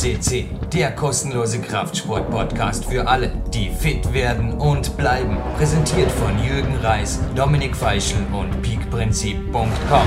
CC, der kostenlose Kraftsport-Podcast für alle, die fit werden und bleiben. Präsentiert von Jürgen Reis, Dominik Feischl und peakprinzip.com.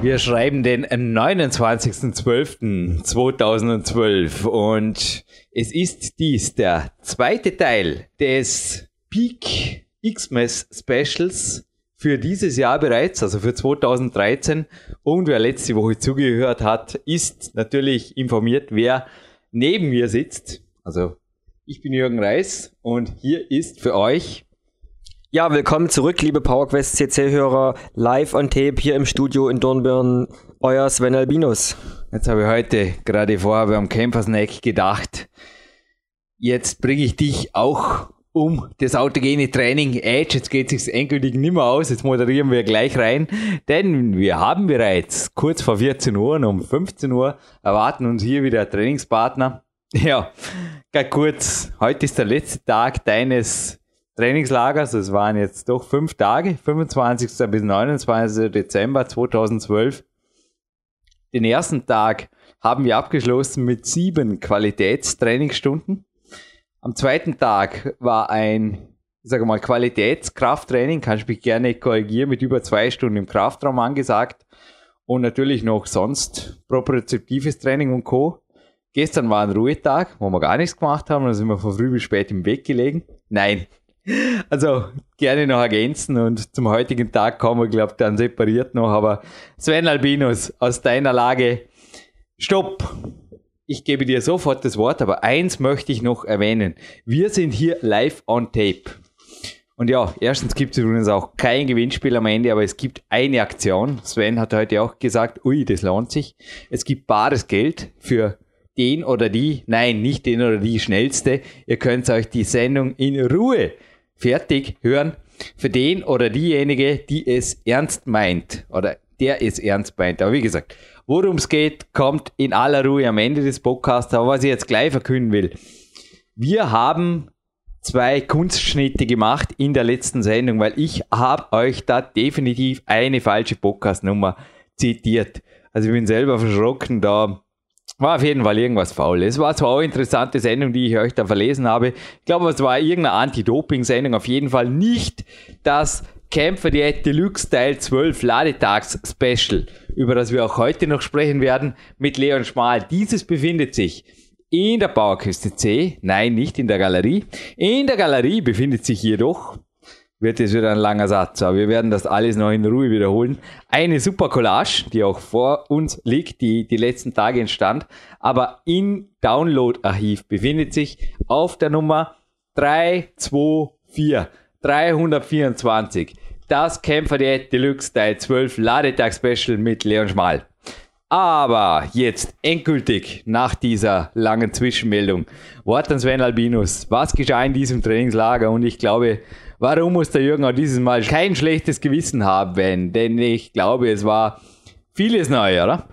Wir schreiben den 29.12.2012 und es ist dies der zweite Teil des Peak Xmas Specials für dieses Jahr bereits, also für 2013. Und wer letzte Woche zugehört hat, ist natürlich informiert, wer neben mir sitzt. Also ich bin Jürgen Reis und hier ist für euch ja, willkommen zurück, liebe PowerQuest CC-Hörer, live on tape hier im Studio in Dornbirn, euer Sven Albinus. Jetzt habe ich heute gerade vorher beim Campersnack gedacht, jetzt bringe ich dich auch um das autogene Training Edge. Jetzt geht es sich endgültig nicht mehr aus. Jetzt moderieren wir gleich rein, denn wir haben bereits kurz vor 14 Uhr und um 15 Uhr erwarten uns hier wieder Trainingspartner. Ja, ganz kurz. Heute ist der letzte Tag deines Trainingslagers. Es waren jetzt doch fünf Tage, 25. bis 29. Dezember 2012. Den ersten Tag haben wir abgeschlossen mit sieben Qualitätstrainingsstunden. Am zweiten Tag war ein, sage mal, Qualitätskrafttraining, kannst mich gerne korrigieren, mit über zwei Stunden im Kraftraum angesagt. Und natürlich noch sonst propriozeptives Training und Co. Gestern war ein Ruhetag, wo wir gar nichts gemacht haben, da sind wir von früh bis spät im Weg gelegen. Nein, also gerne noch ergänzen und zum heutigen Tag kommen wir, glaube ich, dann separiert noch. Aber Sven Albinus, aus deiner Lage, stopp! Ich gebe dir sofort das Wort, aber eins möchte ich noch erwähnen. Wir sind hier live on tape. Und ja, erstens gibt es übrigens auch kein Gewinnspiel am Ende, aber es gibt eine Aktion. Sven hat heute auch gesagt, ui, das lohnt sich. Es gibt bares Geld für den oder die, nein, nicht den oder die schnellste. Ihr könnt euch die Sendung in Ruhe fertig hören für den oder diejenige, die es ernst meint oder der es ernst meint. Aber wie gesagt, worum es geht, kommt in aller Ruhe am Ende des Podcasts. Aber was ich jetzt gleich verkünden will, wir haben zwei Kunstschnitte gemacht in der letzten Sendung, weil ich habe euch da definitiv eine falsche Podcast-Nummer zitiert. Also ich bin selber verschrocken, da war auf jeden Fall irgendwas faul. Es war zwar auch eine interessante Sendung, die ich euch da verlesen habe. Ich glaube, es war irgendeine Anti-Doping-Sendung. Auf jeden Fall nicht das Kämpfer Diät Deluxe Teil 12 Ladetags Special, über das wir auch heute noch sprechen werden, mit Leon Schmal. Dieses befindet sich in der Bauerküste C, nein, nicht in der Galerie. In der Galerie befindet sich jedoch wird es wieder ein langer Satz, aber wir werden das alles noch in Ruhe wiederholen. Eine super Collage, die auch vor uns liegt, die die letzten Tage entstand, aber im Download-Archiv befindet sich auf der Nummer 324, 324, das Kämpfer der Deluxe Teil 12 Ladetag Special mit Leon Schmal. Aber jetzt endgültig nach dieser langen Zwischenmeldung. Wort an Sven Albinus. Was geschah in diesem Trainingslager? Und ich glaube, warum muss der Jürgen auch dieses Mal kein schlechtes Gewissen haben? Denn ich glaube, es war vieles neu, oder?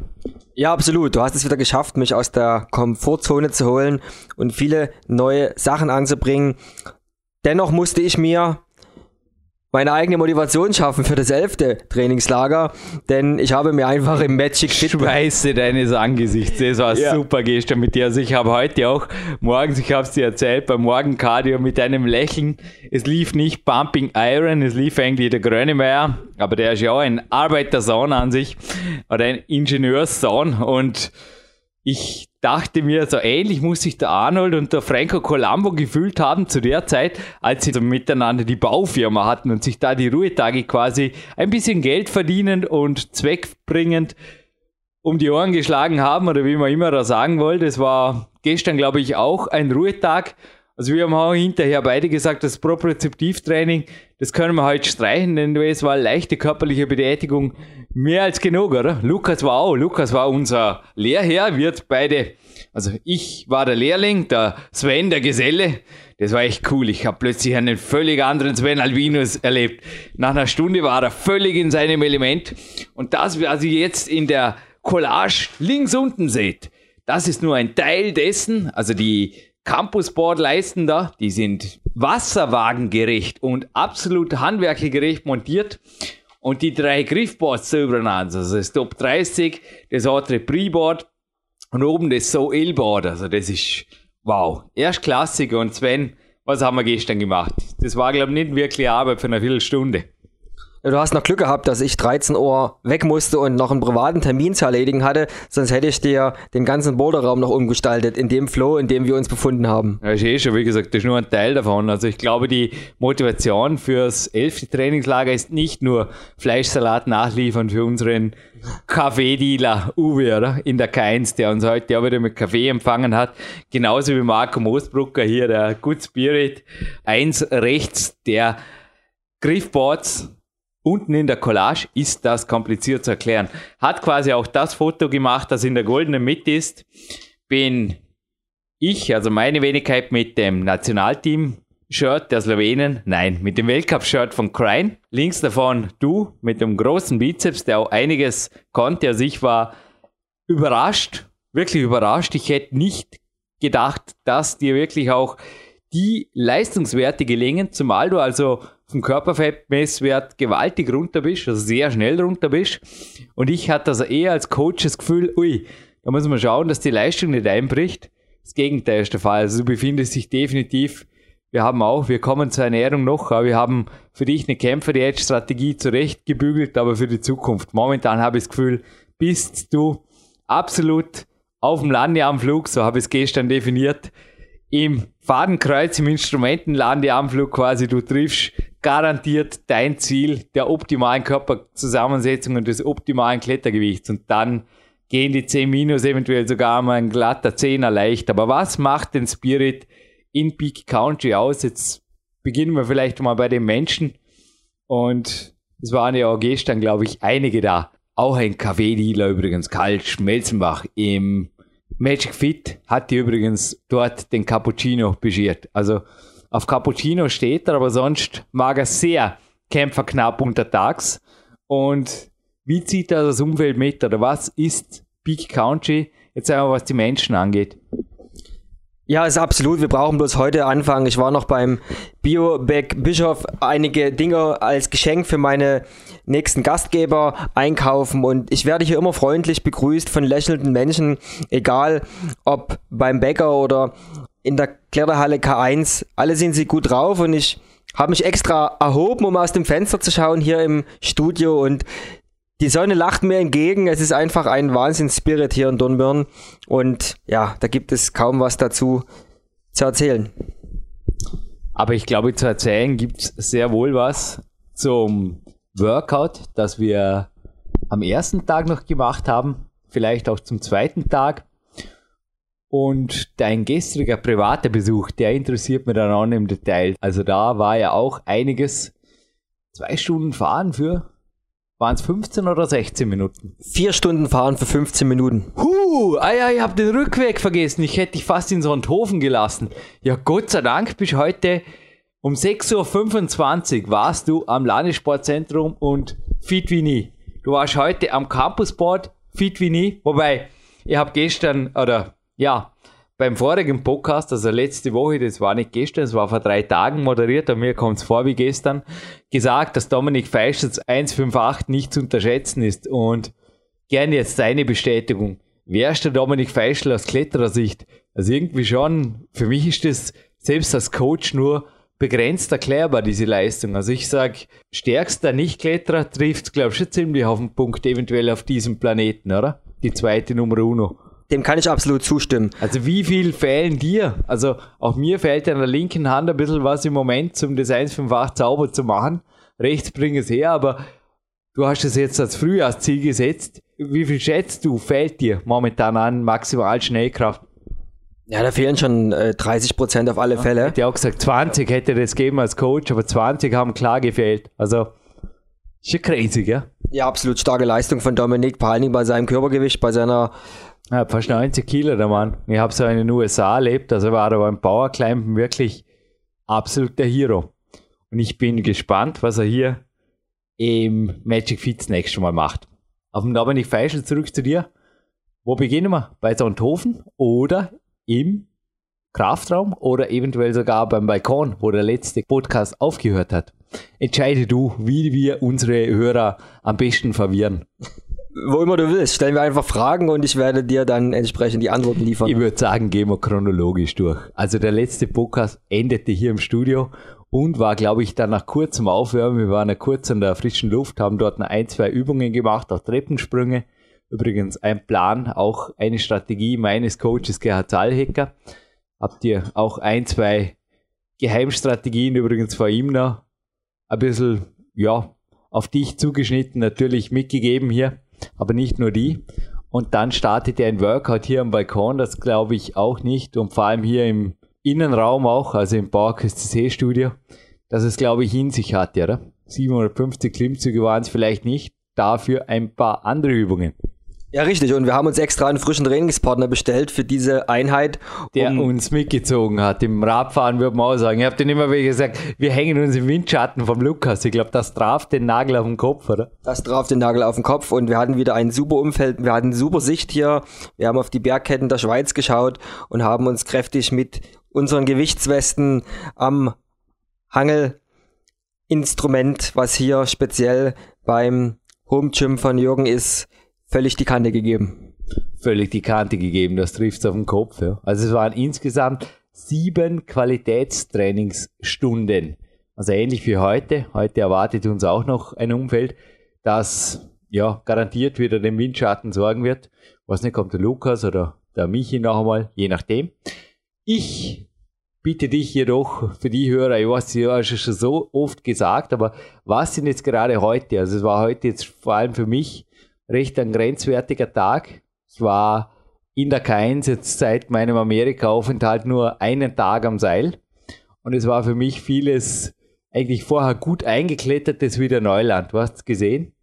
Ja, absolut. Du hast es wieder geschafft, mich aus der Komfortzone zu holen und viele neue Sachen anzubringen. Dennoch musste ich mir meine eigene Motivation schaffen für das elfte Trainingslager, denn ich habe mir einfach im Magic Fit Schweiße deines Angesichts, das war ja. super gestern mit dir. Also ich habe heute auch morgens, ich habe es dir erzählt, beim Morgencardio mit einem Lächeln, es lief nicht Pumping Iron, es lief eigentlich der Grönemeyer, aber der ist ja auch ein Arbeitersohn an sich oder ein Ingenieurssohn und ich dachte mir, so ähnlich muss sich der Arnold und der Franco Colombo gefühlt haben zu der Zeit, als sie so miteinander die Baufirma hatten und sich da die Ruhetage quasi ein bisschen Geld verdienend und zweckbringend um die Ohren geschlagen haben oder wie man immer da sagen wollte. Es war gestern, glaube ich, auch ein Ruhetag. Also wir haben auch hinterher beide gesagt, das Propriozeptivtraining, das können wir heute streichen, denn es war leichte körperliche Betätigung mehr als genug, oder? Lukas war auch, Lukas war unser Lehrherr, wird beide, also ich war der Lehrling, der Sven der Geselle. Das war echt cool. Ich habe plötzlich einen völlig anderen Sven Albinus erlebt. Nach einer Stunde war er völlig in seinem Element. Und das, was ihr jetzt in der Collage links unten seht, das ist nur ein Teil dessen, also die Campusboard-Leisten da, die sind wasserwagengerecht und absolut handwerkergerecht montiert. und die drei Griffboards übereinander. Also das Top 30, das andere Pre-Board und oben das So Board. Also das ist wow. Erstklassig. Und Sven, was haben wir gestern gemacht? Das war, glaube ich, nicht wirklich Arbeit für eine Viertelstunde. Du hast noch Glück gehabt, dass ich 13 Uhr weg musste und noch einen privaten Termin zu erledigen hatte, sonst hätte ich dir den ganzen Boulderraum noch umgestaltet, in dem Flow, in dem wir uns befunden haben. Ja, ist eh schon, wie gesagt, das ist nur ein Teil davon. Also ich glaube, die Motivation fürs elfte Trainingslager ist nicht nur Fleischsalat nachliefern für unseren Kaffeedealer Uwe, oder? In der K1, der uns heute auch wieder mit Kaffee empfangen hat. Genauso wie Marco Moosbrucker hier, der Good Spirit. Eins rechts, der Griffboards unten in der Collage ist das kompliziert zu erklären. Hat quasi auch das Foto gemacht, das in der goldenen Mitte ist. Bin ich, also meine Wenigkeit mit dem Nationalteam Shirt der Slowenen, nein, mit dem Weltcup-Shirt von Krein. Links davon du mit dem großen Bizeps, der auch einiges konnte. Also ich war überrascht, wirklich überrascht. Ich hätte nicht gedacht, dass dir wirklich auch die Leistungswerte gelingen, zumal du also vom Körperfettmesswert gewaltig runter bist, also sehr schnell runter bist. Und ich hatte also eher als Coach das Gefühl, ui, da muss man schauen, dass die Leistung nicht einbricht. Das Gegenteil ist der Fall. Also du befindest dich definitiv, wir haben auch, wir kommen zur Ernährung noch, aber wir haben für dich eine Kämpfer-Diät-Strategie zurechtgebügelt, aber für die Zukunft. Momentan habe ich das Gefühl, bist du absolut auf dem Landeanflug, so habe ich es gestern definiert, im Fadenkreuz im Instrumentenlandeanflug quasi, du triffst garantiert dein Ziel der optimalen Körperzusammensetzung und des optimalen Klettergewichts. Und dann gehen die 10 Minus eventuell sogar mal ein glatter 10er leicht. Aber was macht den Spirit in Peak Country aus? Jetzt beginnen wir vielleicht mal bei den Menschen. Und es waren ja auch gestern, glaube ich, einige da. Auch ein Kaffeedealer übrigens, Karl Schmelzenbach im Magic Fit hat die übrigens dort den Cappuccino beschert. Also auf Cappuccino steht er, aber sonst mag er sehr kämpferknapp untertags. Und wie zieht er das Umfeld mit oder was ist Big Country jetzt einmal, was die Menschen angeht? Ja, ist absolut. Wir brauchen bloß heute anfangen. Ich war noch beim Bioback Bischof einige Dinge als Geschenk für meine nächsten Gastgeber einkaufen und ich werde hier immer freundlich begrüßt von lächelnden Menschen, egal ob beim Bäcker oder in der Kletterhalle K1. Alle sind sie gut drauf und ich habe mich extra erhoben, um aus dem Fenster zu schauen hier im Studio und die Sonne lacht mir entgegen. Es ist einfach ein Wahnsinns-Spirit hier in Dornbirn. Und ja, da gibt es kaum was dazu zu erzählen. Aber ich glaube, zu erzählen gibt es sehr wohl was zum Workout, das wir am ersten Tag noch gemacht haben. Vielleicht auch zum zweiten Tag. Und dein gestriger privater Besuch, der interessiert mich dann auch im Detail. Also da war ja auch einiges. Zwei Stunden fahren für waren es 15 oder 16 Minuten? Vier Stunden fahren für 15 Minuten. Huh, ah ja, ich habe den Rückweg vergessen. Ich hätte dich fast in Sonthofen gelassen. Ja, Gott sei Dank bist heute um 6.25 Uhr warst du am Landessportzentrum und fit wie nie. Du warst heute am Campusboard fit wie nie. Wobei, ich habe gestern, oder ja, beim vorigen Podcast, also letzte Woche, das war nicht gestern, das war vor drei Tagen moderiert, aber mir kommt es vor wie gestern, gesagt, dass Dominik Feischitz 158 nicht zu unterschätzen ist. Und gerne jetzt deine Bestätigung. Wer ist der Dominik Feischl aus Kletterersicht? Also irgendwie schon, für mich ist das selbst als Coach nur begrenzt erklärbar, diese Leistung. Also ich sag, stärkster Nicht-Kletterer trifft, glaube ich, schon ziemlich auf den Punkt, eventuell auf diesem Planeten, oder? Die zweite Nummer uno. Dem kann ich absolut zustimmen. Also wie viel fehlen dir? Also auch mir fehlt an der linken Hand ein bisschen was im Moment, um das 158 sauber zu machen. Rechts bring es her, aber du hast es jetzt als Frühjahrsziel gesetzt. Wie viel schätzt du, fehlt dir momentan an maximal Schnellkraft? Ja, da fehlen schon äh, 30 Prozent auf alle ja, Fälle. Hätte auch gesagt, 20 hätte das gegeben als Coach, aber 20 haben klar gefehlt. Also, schon crazy, gell? Ja, absolut starke Leistung von Dominik, vor allen Dingen bei seinem Körpergewicht, bei seiner ja, fast 90 Kilo, der Mann. Ich habe so in den USA erlebt, also war er beim Powerclimben wirklich absolut der Hero. Und ich bin gespannt, was er hier im Magic Fits nächstes Mal macht. Auf dem Dominik Feischl zurück zu dir. Wo beginnen wir? Bei Sonthofen oder im Kraftraum oder eventuell sogar beim Balkon, wo der letzte Podcast aufgehört hat. Entscheide du, wie wir unsere Hörer am besten verwirren. Wo immer du willst, stellen wir einfach Fragen und ich werde dir dann entsprechend die Antworten liefern. Ich würde sagen, gehen wir chronologisch durch. Also der letzte Podcast endete hier im Studio und war, glaube ich, dann nach kurzem Aufwärmen. Wir waren ja kurz in der frischen Luft, haben dort ein, zwei Übungen gemacht, auch Treppensprünge. Übrigens ein Plan, auch eine Strategie meines Coaches Gerhard Zahlhecker. Habt ihr auch ein, zwei Geheimstrategien übrigens vor ihm noch ein bisschen, ja, auf dich zugeschnitten natürlich mitgegeben hier, aber nicht nur die. Und dann startet er ein Workout hier am Balkon, das glaube ich auch nicht und vor allem hier im Innenraum auch, also im Bauerküste Studio, dass es, glaube ich, in sich hatte, oder? 750 Klimmzüge waren es vielleicht nicht, dafür ein paar andere Übungen. Ja, richtig. Und wir haben uns extra einen frischen Trainingspartner bestellt für diese Einheit. Der um uns mitgezogen hat. Im Radfahren würde man auch sagen. Ich habe den immer wieder gesagt, wir hängen uns im Windschatten vom Lukas. Ich glaube, das traf den Nagel auf den Kopf, oder? Das traf den Nagel auf den Kopf und wir hatten wieder ein super Umfeld. Wir hatten super Sicht hier. Wir haben auf die Bergketten der Schweiz geschaut und haben uns kräftig mit unseren Gewichtswesten am Hangelinstrument, was hier speziell beim Home Gym von Jürgen ist, völlig die Kante gegeben. Völlig die Kante gegeben, das trifft auf den Kopf. Ja. Also es waren insgesamt sieben Qualitätstrainingsstunden. Also ähnlich wie heute. Heute erwartet uns auch noch ein Umfeld, das ja garantiert wieder den Windschatten sorgen wird. Was nicht, kommt der Lukas oder der Michi noch einmal, je nachdem. Ich bitte dich jedoch für die Hörer, ich weiß, ich habe schon so oft gesagt, aber was sind jetzt gerade heute? Also es war heute jetzt vor allem für mich recht ein grenzwertiger Tag. Ich war in der K1 jetzt seit meinem Amerika-Aufenthalt nur einen Tag am Seil. Und es war für mich vieles eigentlich vorher gut eingeklettertes wieder Neuland. Du hast gesehen.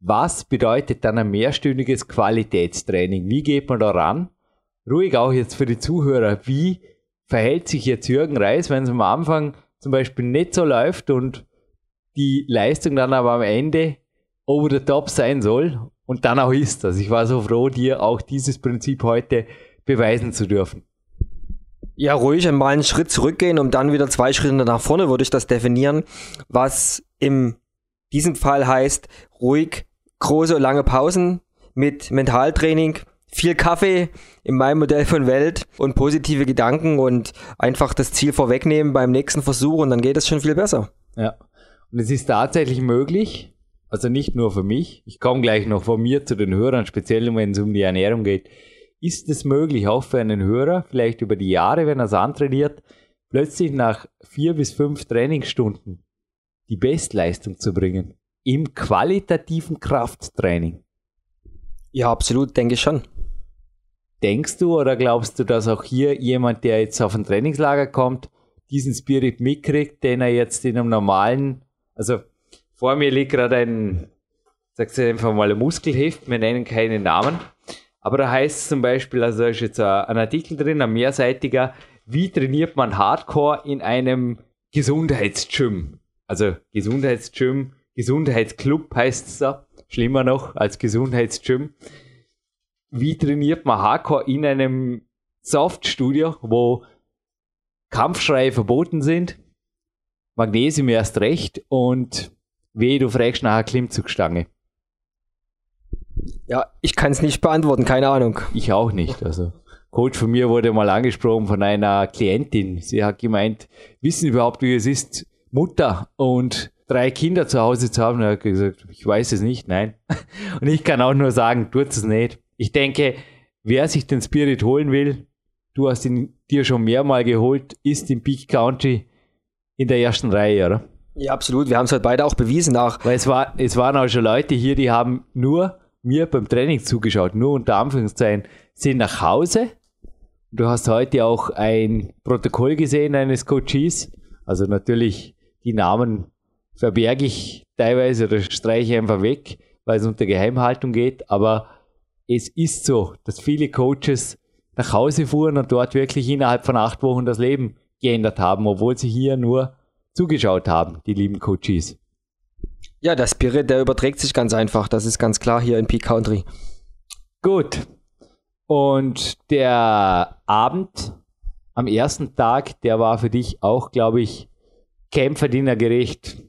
Was bedeutet dann ein mehrstündiges Qualitätstraining? Wie geht man da ran? Ruhig auch jetzt für die Zuhörer. Wie verhält sich jetzt Jürgen Reis, wenn es am Anfang zum Beispiel nicht so läuft und die Leistung dann aber am Ende over the top sein soll und dann auch ist das. Ich war so froh, dir auch dieses Prinzip heute beweisen zu dürfen. Ja, ruhig einmal einen Schritt zurückgehen, um dann wieder zwei Schritte nach vorne, würde ich das definieren. Was in diesem Fall heißt, ruhig, große, lange Pausen mit Mentaltraining, viel Kaffee in meinem Modell von Welt und positive Gedanken und einfach das Ziel vorwegnehmen beim nächsten Versuch und dann geht es schon viel besser. Ja. Und es ist tatsächlich möglich, also nicht nur für mich, ich komme gleich noch von mir zu den Hörern, speziell wenn es um die Ernährung geht, ist es möglich, auch für einen Hörer, vielleicht über die Jahre, wenn er es antrainiert, plötzlich nach vier bis fünf Trainingsstunden die Bestleistung zu bringen. Im qualitativen Krafttraining. Ja, absolut, denke ich schon. Denkst du oder glaubst du, dass auch hier jemand, der jetzt auf ein Trainingslager kommt, diesen Spirit mitkriegt, den er jetzt in einem normalen, also vor mir liegt gerade ein, sagst du einfach mal, ein Muskelheft, wir nennen keinen Namen. Aber da heißt es zum Beispiel, also da ist jetzt ein Artikel drin, ein mehrseitiger, wie trainiert man Hardcore in einem Gesundheitsgym? Also Gesundheitsgym, Gesundheitsclub heißt es da, schlimmer noch als Gesundheitsgym. Wie trainiert man Hardcore in einem Softstudio, wo Kampfschreie verboten sind, Magnesium erst recht und Weh, du fragst nach einer Klimmzugstange. Ja, ich kann es nicht beantworten, keine Ahnung. Ich auch nicht. Also, Coach von mir wurde mal angesprochen von einer Klientin. Sie hat gemeint, wissen überhaupt, wie es ist, Mutter und drei Kinder zu Hause zu haben? Er hat gesagt, ich weiß es nicht, nein. Und ich kann auch nur sagen, tut es nicht. Ich denke, wer sich den Spirit holen will, du hast ihn dir schon mehrmal geholt, ist im Peak Country in der ersten Reihe, oder? Ja, absolut. Wir haben es halt beide auch bewiesen nach. Weil es, war, es waren auch schon Leute hier, die haben nur mir beim Training zugeschaut, nur unter Anführungszeichen, sind nach Hause. Du hast heute auch ein Protokoll gesehen eines Coaches. Also natürlich, die Namen verberge ich teilweise oder streiche einfach weg, weil es unter Geheimhaltung geht. Aber es ist so, dass viele Coaches nach Hause fuhren und dort wirklich innerhalb von acht Wochen das Leben geändert haben, obwohl sie hier nur zugeschaut haben, die lieben Coaches. Ja, der Spirit, der überträgt sich ganz einfach. Das ist ganz klar hier in Peak Country. Gut. Und der Abend am ersten Tag, der war für dich auch, glaube ich, kämpferdienergerecht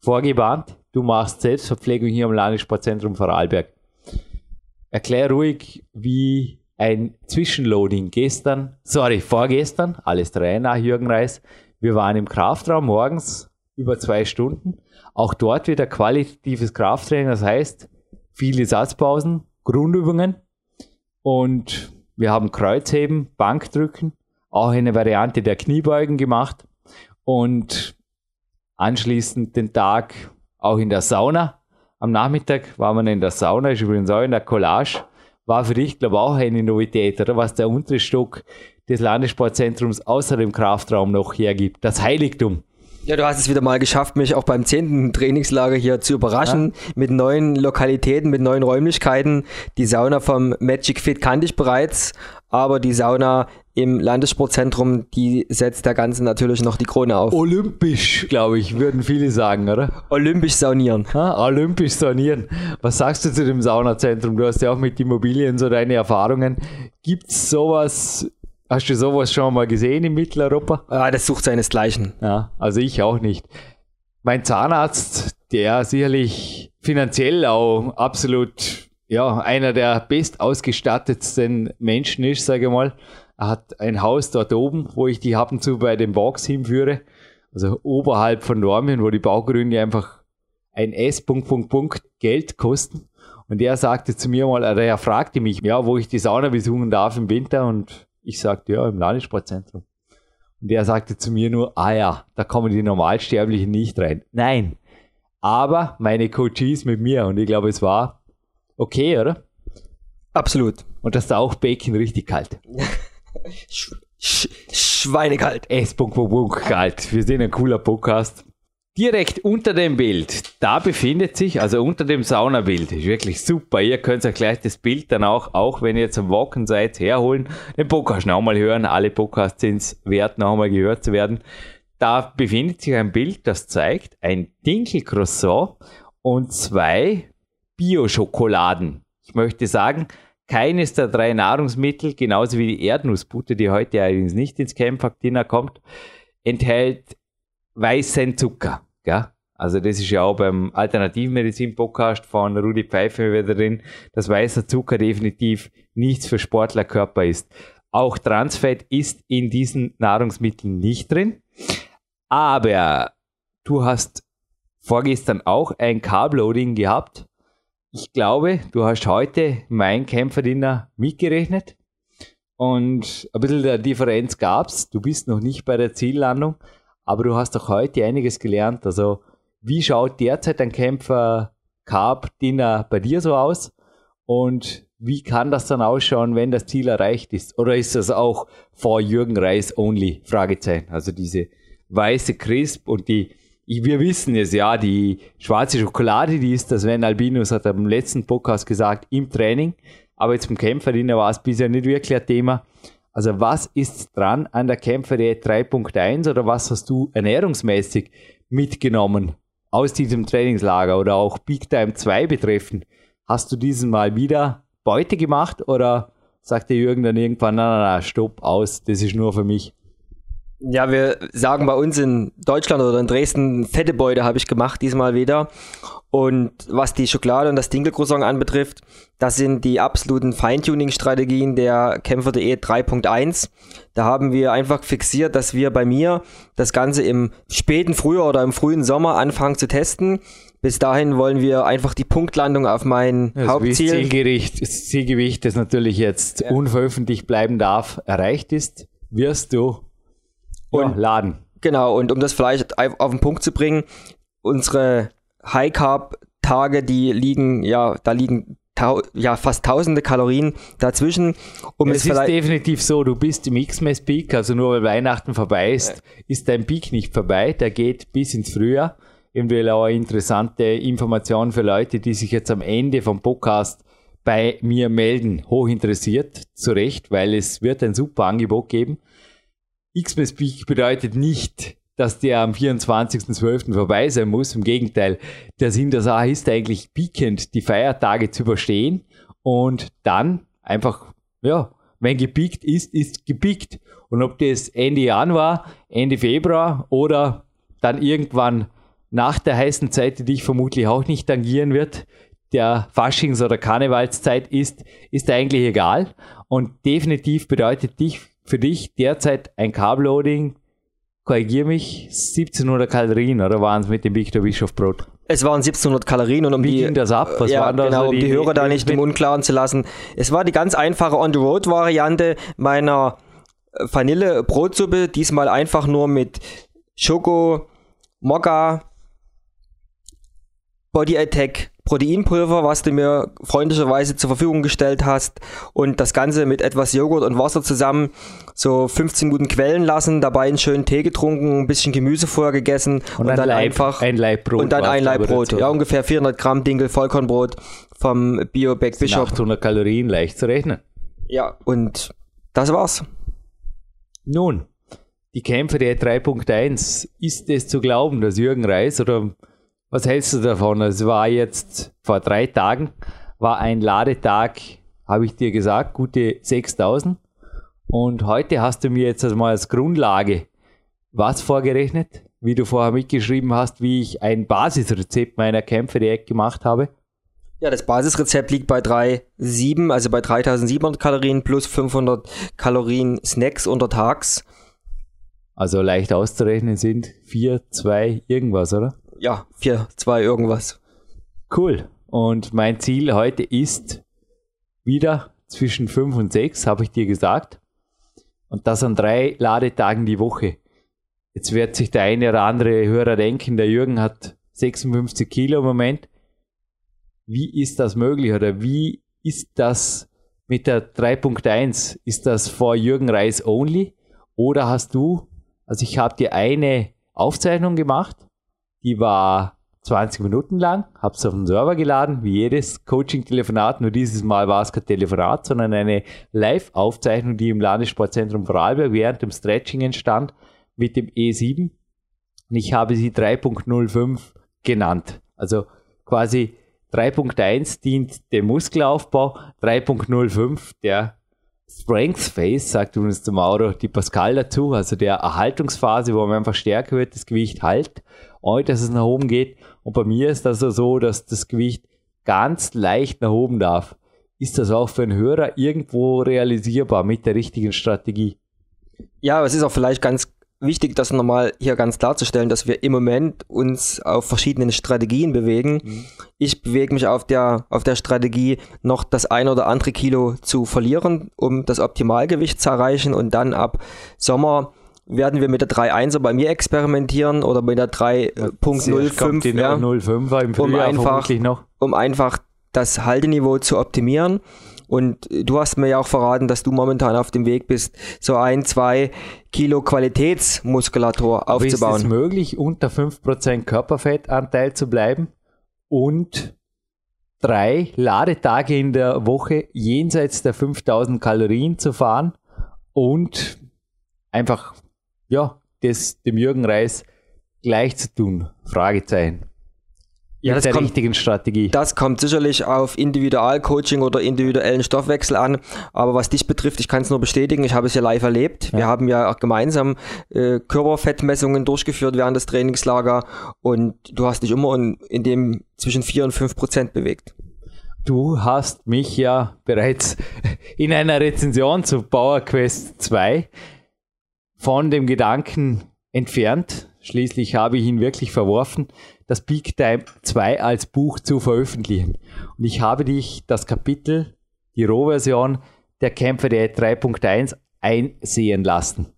vorgewarnt. Du machst Selbstverpflegung hier am Landessportzentrum Vorarlberg. Erklär ruhig, wie ein Zwischenloading gestern, sorry, vorgestern, alles drei nach Jürgen Reis. Wir waren im Kraftraum morgens über zwei Stunden. Auch dort wieder qualitatives Krafttraining, das heißt viele Satzpausen, Grundübungen und wir haben Kreuzheben, Bankdrücken, auch eine Variante der Kniebeugen gemacht und anschließend den Tag auch in der Sauna. Am Nachmittag waren wir in der Sauna, ist übrigens auch in der Collage war für dich, glaube ich, auch eine Novität, oder? Was der untere Stock des Landessportzentrums außer dem Kraftraum noch hergibt. Das Heiligtum. Ja, du hast es wieder mal geschafft, mich auch beim zehnten Trainingslager hier zu überraschen ja. mit neuen Lokalitäten, mit neuen Räumlichkeiten. Die Sauna vom Magic Fit kannte ich bereits, aber die Sauna im Landessportzentrum, die setzt der Ganze natürlich noch die Krone auf. Olympisch, glaube ich, würden viele sagen, oder? Olympisch saunieren. Ah, olympisch saunieren. Was sagst du zu dem Saunazentrum? Du hast ja auch mit Immobilien so deine Erfahrungen. Gibt es sowas Hast du sowas schon mal gesehen in Mitteleuropa? Ah, das sucht seinesgleichen. Ja, also ich auch nicht. Mein Zahnarzt, der sicherlich finanziell auch absolut ja, einer der bestausgestattetsten Menschen ist, sage ich mal. Er hat ein Haus dort oben, wo ich die ab und zu bei den Box hinführe. Also oberhalb von Normien, wo die Baugründe einfach ein S. Punkt, Punkt, Punkt Geld kosten. Und er sagte zu mir mal, er fragte mich, ja, wo ich die Sauna besuchen darf im Winter und ich sagte, ja, im Landessportzentrum. Und der sagte zu mir nur, ah ja, da kommen die Normalsterblichen nicht rein. Nein. Aber meine Coaches mit mir und ich glaube, es war okay, oder? Absolut. Und das Tauchbecken richtig kalt. Sch Sch Schweinekalt. Es kalt. Wir sind ein cooler Podcast. Direkt unter dem Bild, da befindet sich, also unter dem Saunabild, ist wirklich super. Ihr könnt euch gleich das Bild dann auch, auch wenn ihr zum Walken seid, herholen, den Podcast noch mal hören. Alle Podcasts sind es wert, noch mal gehört zu werden. Da befindet sich ein Bild, das zeigt ein Dinkelcroissant und zwei Bio-Schokoladen. Ich möchte sagen, keines der drei Nahrungsmittel, genauso wie die Erdnussbutter, die heute allerdings nicht ins Camphack Dinner kommt, enthält weißen Zucker. Gell? Also das ist ja auch beim Alternativmedizin-Podcast von Rudi Pfeiffer wieder drin, dass weißer Zucker definitiv nichts für Sportlerkörper ist. Auch Transfett ist in diesen Nahrungsmitteln nicht drin. Aber du hast vorgestern auch ein Carbloading gehabt. Ich glaube, du hast heute mein Kämpferdiener mitgerechnet. Und ein bisschen der Differenz gab's. Du bist noch nicht bei der Ziellandung. Aber du hast doch heute einiges gelernt. Also, wie schaut derzeit ein Kämpfer Carb Dinner bei dir so aus? Und wie kann das dann ausschauen, wenn das Ziel erreicht ist? Oder ist das auch vor Jürgen Reis only? Fragezeichen. Also diese weiße Crisp und die, wir wissen es ja, die schwarze Schokolade, die ist das, wenn Albinus hat am letzten Podcast gesagt, im Training. Aber jetzt beim Kämpferdiener war es bisher nicht wirklich ein Thema. Also was ist dran an der Kämpferdiät 3.1 oder was hast du ernährungsmäßig mitgenommen aus diesem Trainingslager oder auch Big Time 2 betreffend? Hast du diesen Mal wieder Beute gemacht oder sagt der Jürgen dann irgendwann, na, na, na, stopp, aus, das ist nur für mich? Ja, wir sagen bei uns in Deutschland oder in Dresden, fette Beute habe ich gemacht, diesmal wieder. Und was die Schokolade und das Dinkelcroissant anbetrifft, das sind die absoluten Feintuning-Strategien der Kämpfer.de 3.1. Da haben wir einfach fixiert, dass wir bei mir das Ganze im späten Frühjahr oder im frühen Sommer anfangen zu testen. Bis dahin wollen wir einfach die Punktlandung auf mein das Hauptziel. Zielgericht, das Zielgewicht, das natürlich jetzt ja. unveröffentlicht bleiben darf, erreicht ist, wirst du ja, laden. Genau, und um das vielleicht auf den Punkt zu bringen, unsere High Carb Tage, die liegen, ja, da liegen ja, fast tausende Kalorien dazwischen. Um es, es ist definitiv so, du bist im X-Mess Peak, also nur weil Weihnachten vorbei ist, ja. ist dein Peak nicht vorbei, der geht bis ins Frühjahr. Eventuell auch eine interessante Information für Leute, die sich jetzt am Ende vom Podcast bei mir melden. Hoch interessiert, zu Recht, weil es wird ein super Angebot geben. X-Mess Peak bedeutet nicht, dass der am 24.12. vorbei sein muss. Im Gegenteil, der Sinn der Sache ist eigentlich piekend, die Feiertage zu überstehen und dann einfach, ja, wenn gepiekt ist, ist gepiekt. Und ob das Ende Januar, Ende Februar oder dann irgendwann nach der heißen Zeit, die dich vermutlich auch nicht tangieren wird, der Faschings- oder Karnevalszeit ist, ist eigentlich egal. Und definitiv bedeutet dich, für dich derzeit ein Carbloading, korrigiere mich, 1700 Kalorien, oder waren es mit dem Victor Bischof Brot? Es waren 1700 Kalorien und um Wie die, ging das ab? Was ja, waren da genau, so um die, Hörer da nicht im Unklaren zu lassen. Es war die ganz einfache On-the-Road-Variante meiner äh, Vanille-Brotsuppe, diesmal einfach nur mit Schoko, Mokka, Body Attack Proteinpulver, was du mir freundlicherweise zur Verfügung gestellt hast und das Ganze mit etwas Joghurt und Wasser zusammen so 15 Minuten quellen lassen, dabei einen schönen Tee getrunken, ein bisschen Gemüse vorher gegessen und, ein dann Leib, einfach ein Brot und dann ein Laib aber Brot, dazu. ja ungefähr 400 Gramm Dinkel Vollkornbrot vom Bio Back Bishop. 800 Kalorien leicht zu rechnen. Ja und das war's. Nun, die Kämpfe der 3.1, ist es zu glauben, dass Jürgen Reis oder was hältst du davon? Es war jetzt vor drei Tagen, war ein Ladetag, habe ich dir gesagt, gute 6000. Und heute hast du mir jetzt mal als Grundlage was vorgerechnet, wie du vorher mitgeschrieben hast, wie ich ein Basisrezept meiner Kämpfe direkt gemacht habe. Ja, das Basisrezept liegt bei 3,7, also bei 3700 Kalorien plus 500 Kalorien Snacks untertags. Also leicht auszurechnen sind 4, 2, irgendwas, oder? Ja, 4, 2 irgendwas. Cool. Und mein Ziel heute ist wieder zwischen 5 und 6, habe ich dir gesagt. Und das an drei Ladetagen die Woche. Jetzt wird sich der eine oder andere Hörer denken, der Jürgen hat 56 Kilo im Moment. Wie ist das möglich oder wie ist das mit der 3.1? Ist das vor Jürgen Reis only? Oder hast du, also ich habe dir eine Aufzeichnung gemacht, die war 20 Minuten lang, habe es auf den Server geladen, wie jedes Coaching-Telefonat, nur dieses Mal war es kein Telefonat, sondern eine Live-Aufzeichnung, die im Landessportzentrum Vorarlberg während dem Stretching entstand mit dem E7 und ich habe sie 3.05 genannt. Also quasi 3.1 dient dem Muskelaufbau, 3.05 der Strength Phase, sagt übrigens der Mauro die Pascal dazu, also der Erhaltungsphase, wo man einfach stärker wird, das Gewicht halt, ohne dass es nach oben geht. Und bei mir ist das so, dass das Gewicht ganz leicht nach oben darf. Ist das auch für einen Hörer irgendwo realisierbar mit der richtigen Strategie? Ja, aber es ist auch vielleicht ganz wichtig, das nochmal hier ganz klarzustellen, dass wir im Moment uns auf verschiedenen Strategien bewegen. Mhm. Ich bewege mich auf der, auf der Strategie, noch das ein oder andere Kilo zu verlieren, um das Optimalgewicht zu erreichen und dann ab Sommer werden wir mit der 3.1er bei mir experimentieren oder mit der Zuerst kommt die 3.05, ja, 05er im um einfach, noch. um einfach das Halteniveau zu optimieren. Und du hast mir ja auch verraten, dass du momentan auf dem Weg bist, so ein, zwei Kilo Qualitätsmuskulatur Aber ist es aufzubauen. möglich, unter 5% Körperfettanteil zu bleiben und drei Ladetage in der Woche jenseits der 5000 Kalorien zu fahren und einfach, ja, das dem Jürgen Reis gleich zu tun? Fragezeichen. Ja, Mit das der kommt- richtigen Strategie. Das kommt sicherlich auf Individualcoaching oder individuellen Stoffwechsel an. Aber was dich betrifft, ich kann es nur bestätigen, ich habe es ja live erlebt. Wir Ja. haben ja auch gemeinsam äh, Körperfettmessungen durchgeführt während des Trainingslager und du hast dich immer in, in dem zwischen 4 und 5 Prozent bewegt. Du hast mich ja bereits in einer Rezension zu Power Quest 2 von dem Gedanken entfernt. Schließlich habe ich ihn wirklich verworfen, das Peak Time 2 als Buch zu veröffentlichen. Und ich habe dich das Kapitel, die Rohversion der Kämpfer der 3.1 einsehen lassen.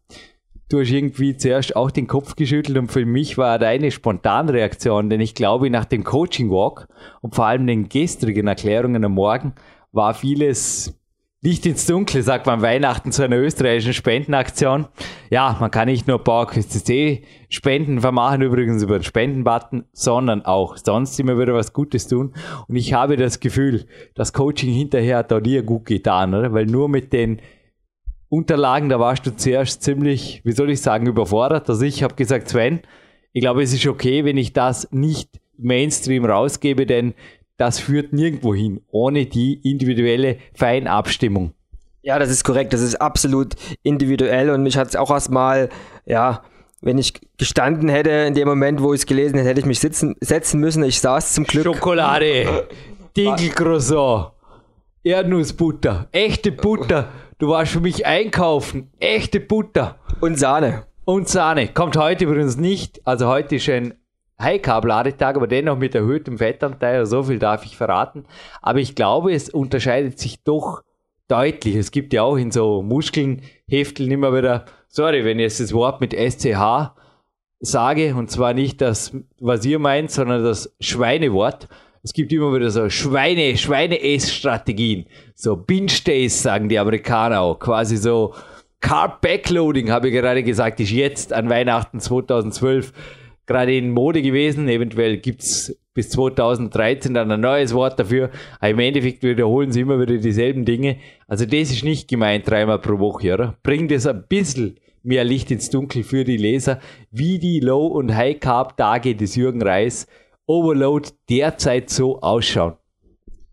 Du hast irgendwie zuerst auch den Kopf geschüttelt und für mich war deine Spontanreaktion, denn ich glaube, nach dem Coaching Walk und vor allem den gestrigen Erklärungen am Morgen war vieles Licht ins Dunkle, sagt man Weihnachten zu einer österreichischen Spendenaktion. Ja, man kann nicht nur PowerQuest CC Spenden vermachen, übrigens über den Spendenbutton, sondern auch sonst immer wieder was Gutes tun. Und ich habe das Gefühl, das Coaching hinterher hat auch dir gut getan, oder? Weil nur mit den Unterlagen, da warst du zuerst ziemlich, wie soll ich sagen, überfordert. Also ich habe gesagt, Sven, ich glaube, es ist okay, wenn ich das nicht Mainstream rausgebe, denn das führt nirgendwo hin, ohne die individuelle Feinabstimmung. Ja, das ist korrekt. Das ist absolut individuell und mich hat es auch erstmal, ja, wenn ich gestanden hätte in dem Moment, wo ich es gelesen hätte, hätte ich mich sitzen, setzen müssen. Ich saß zum Glück. Schokolade, Dinkelcroissant, Erdnussbutter, echte Butter. Du warst für mich einkaufen, echte Butter. Und Sahne. Und Sahne. Kommt heute übrigens nicht. Also heute ist ein High-Carb-Ladetag, aber dennoch mit erhöhtem Fettanteil. So viel darf ich verraten. Aber ich glaube, es unterscheidet sich doch deutlich. Es gibt ja auch in so Muskeln, Hefteln immer wieder, sorry, wenn ich jetzt das Wort mit SCH sage, und zwar nicht das, was ihr meint, sondern das Schweinewort. Es gibt immer wieder so Schweine, Schweine-Ess-Strategien. So Binge-Days sagen die Amerikaner auch. Quasi so Carb Backloading, habe ich gerade gesagt, ist jetzt an Weihnachten 2012 gerade in Mode gewesen. Eventuell gibt es bis 2013 dann ein neues Wort dafür. Aber im Endeffekt wiederholen sie immer wieder dieselben Dinge. Also das ist nicht gemeint dreimal pro Woche, oder? Bringt es ein bisschen mehr Licht ins Dunkel für die Leser, wie die Low- und High-Carb-Tage des Jürgen Reis Overload derzeit so ausschauen.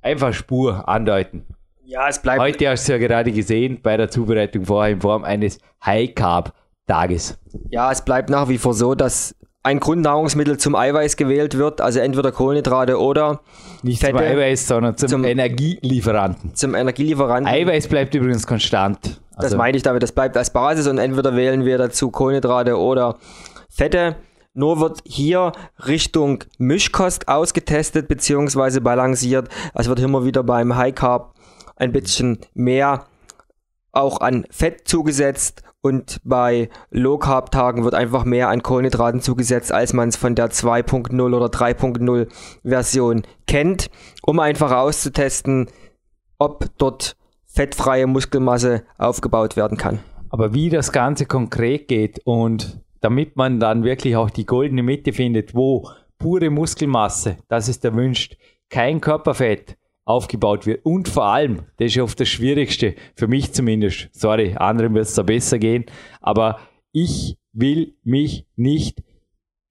Einfach Spur andeuten. Ja, es bleibt. Heute hast du ja gerade gesehen bei der Zubereitung vorher in Form eines High-Carb-Tages. Ja, es bleibt nach wie vor so, dass ein Grundnahrungsmittel zum Eiweiß gewählt wird, also entweder Kohlenhydrate oder Nicht Fette. zum Eiweiß, sondern zum, Zum- Energielieferanten. zum Energielieferanten. Eiweiß bleibt übrigens konstant. Das Also, meine ich damit, das bleibt als Basis und entweder wählen wir dazu Kohlenhydrate oder Fette. Nur wird hier Richtung Mischkost ausgetestet bzw. balanciert. Also wird immer wieder beim High Carb ein bisschen mehr auch an Fett zugesetzt und bei Low Carb Tagen wird einfach mehr an Kohlenhydraten zugesetzt, als man es von der 2.0 oder 3.0 Version kennt, um einfach auszutesten, ob dort fettfreie Muskelmasse aufgebaut werden kann. Aber wie das Ganze konkret geht und damit man dann wirklich auch die goldene Mitte findet, wo pure Muskelmasse, das ist erwünscht, kein Körperfett aufgebaut wird. Und vor allem, das ist oft das Schwierigste, für mich zumindest, sorry, anderen wird es da besser gehen, aber ich will mich nicht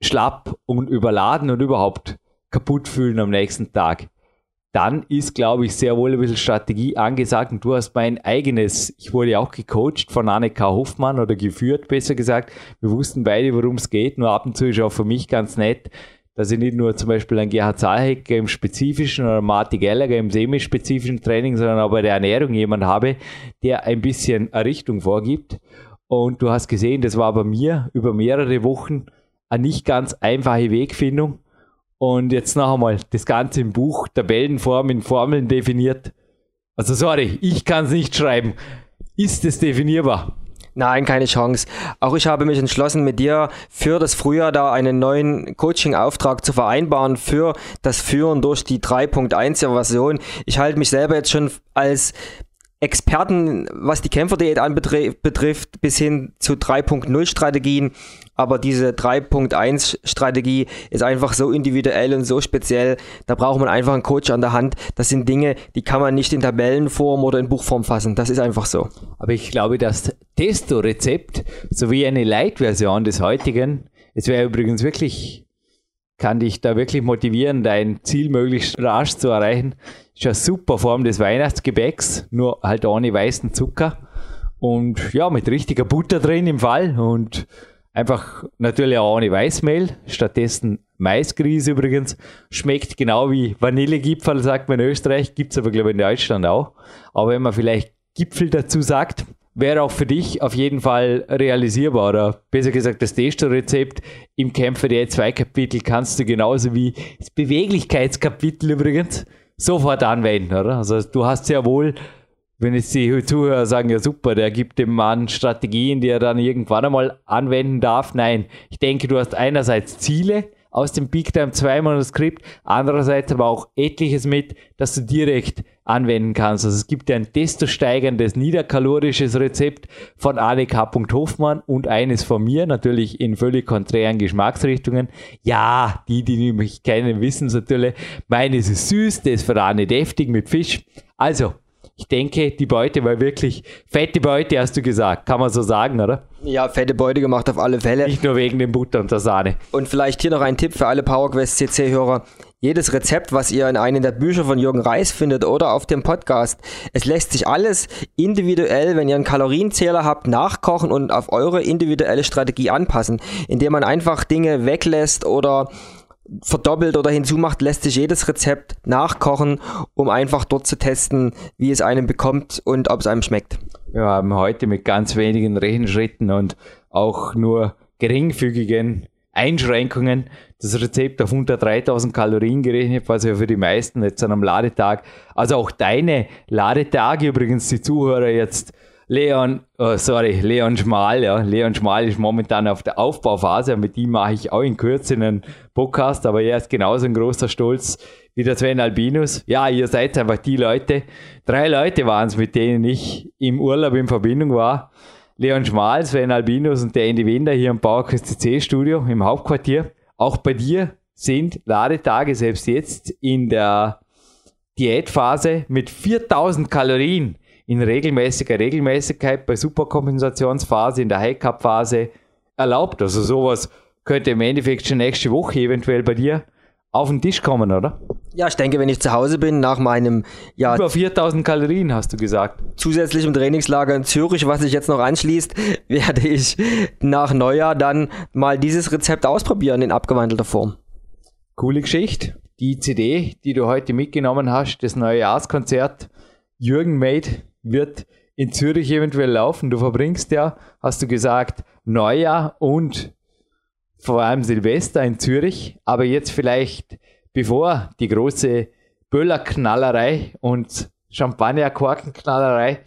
schlapp und überladen und überhaupt kaputt fühlen am nächsten Tag. Dann ist, glaube ich, sehr wohl ein bisschen Strategie angesagt. Und du hast mein eigenes, ich wurde ja auch gecoacht von Annika Hoffmann oder geführt, besser gesagt. Wir wussten beide, worum es geht, nur ab und zu ist auch für mich ganz nett, dass ich nicht nur zum Beispiel einen Gerhard Zahecker im spezifischen oder Marty Gallagher im semispezifischen Training, sondern auch bei der Ernährung jemand habe, der ein bisschen eine Richtung vorgibt. Und du hast gesehen, das war bei mir über mehrere Wochen eine nicht ganz einfache Wegfindung. Und jetzt noch einmal das Ganze im Buch, Tabellenform in Formeln definiert. Also sorry, ich kann es nicht schreiben. Ist es definierbar? Nein, keine Chance. Auch ich habe mich entschlossen, mit dir für das Frühjahr da einen neuen Coaching-Auftrag zu vereinbaren für das Führen durch die 3.1er Version. Ich halte mich selber jetzt schon als Experten, was die Kämpferdiät anbetrifft, betrifft, bis hin zu 3.0 Strategien. Aber diese 3.1 Strategie ist einfach so individuell und so speziell. Da braucht man einfach einen Coach an der Hand. Das sind Dinge, die kann man nicht in Tabellenform oder in Buchform fassen. Das ist einfach so. Aber ich glaube, das Testo-Rezept sowie eine Light-Version des heutigen, es wäre übrigens wirklich, kann dich da wirklich motivieren, dein Ziel möglichst rasch zu erreichen. Ist eine super Form des Weihnachtsgebäcks, nur halt ohne weißen Zucker und ja, mit richtiger Butter drin im Fall und einfach natürlich auch ohne Weißmehl, stattdessen Maisgrieß übrigens. Schmeckt genau wie Vanillegipfel, sagt man in Österreich, gibt es aber glaube ich in Deutschland auch. Aber wenn man vielleicht Gipfel dazu sagt, wäre auch für dich auf jeden Fall realisierbar. Oder besser gesagt, das Testo-Rezept im Kämpfer der 2 Kapitel kannst du genauso wie das Beweglichkeitskapitel übrigens sofort anwenden, oder? Also du hast sehr wohl, wenn jetzt die Zuhörer sagen, ja super, der gibt dem Mann Strategien, die er dann irgendwann einmal anwenden darf. Nein, ich denke, du hast einerseits Ziele aus dem Big Time 2 Manuskript, andererseits aber auch etliches mit, dass du direkt anwenden kannst. Also es gibt ja ein testosteigerndes niederkalorisches Rezept von. Hoffmann und eines von mir, natürlich in völlig konträren Geschmacksrichtungen. Ja, die, die mich kennen, wissen natürlich. Meines ist süß, das ist für Arne deftig mit Fisch. Also, ich denke, die Beute war wirklich fette Beute, hast du gesagt. Kann man so sagen, oder? Ja, fette Beute gemacht auf alle Fälle. Nicht nur wegen dem Butter und der Sahne. Und vielleicht hier noch ein Tipp für alle PowerQuest CC-Hörer. Jedes Rezept, was ihr in einem der Bücher von Jürgen Reis findet oder auf dem Podcast, es lässt sich alles individuell, wenn ihr einen Kalorienzähler habt, nachkochen und auf eure individuelle Strategie anpassen, indem man einfach Dinge weglässt oder verdoppelt oder hinzumacht, lässt sich jedes Rezept nachkochen, um einfach dort zu testen, wie es einem bekommt und ob es einem schmeckt. Wir haben heute mit ganz wenigen Rechenschritten und auch nur geringfügigen Einschränkungen das Rezept auf unter 3000 Kalorien gerechnet, was ja für die meisten jetzt an einem Ladetag, also auch deine Ladetage übrigens, die Zuhörer jetzt Leon, oh sorry, Leon Schmal, ja. Leon Schmal ist momentan auf der Aufbauphase, mit ihm mache ich auch in Kürze einen Podcast, aber er ist genauso ein großer Stolz wie der Sven Albinus. Ja, ihr seid einfach die Leute. Drei Leute waren es, mit denen ich im Urlaub in Verbindung war. Leon Schmal, Sven Albinus und der Andy Wender hier im Bauerküste C Studio im Hauptquartier. Auch bei dir sind Ladetage selbst jetzt in der Diätphase mit 4000 Kalorien in regelmäßiger Regelmäßigkeit bei Superkompensationsphase, in der High-Cup-Phase erlaubt. Also sowas könnte im Endeffekt schon nächste Woche eventuell bei dir auf den Tisch kommen, oder? Ja, ich denke, wenn ich zu Hause bin, nach meinem ja, Über 4000 Kalorien, hast du gesagt. zusätzlichem Trainingslager in Zürich, was sich jetzt noch anschließt, werde ich nach Neujahr dann mal dieses Rezept ausprobieren in abgewandelter Form. Coole Geschichte. Die CD, die du heute mitgenommen hast, das neue Jahreskonzert Jürgen Made, wird in Zürich eventuell laufen. Du verbringst ja, hast du gesagt, Neujahr und vor allem Silvester in Zürich. Aber jetzt vielleicht, bevor die große Böllerknallerei und Champagnerkorkenknallerei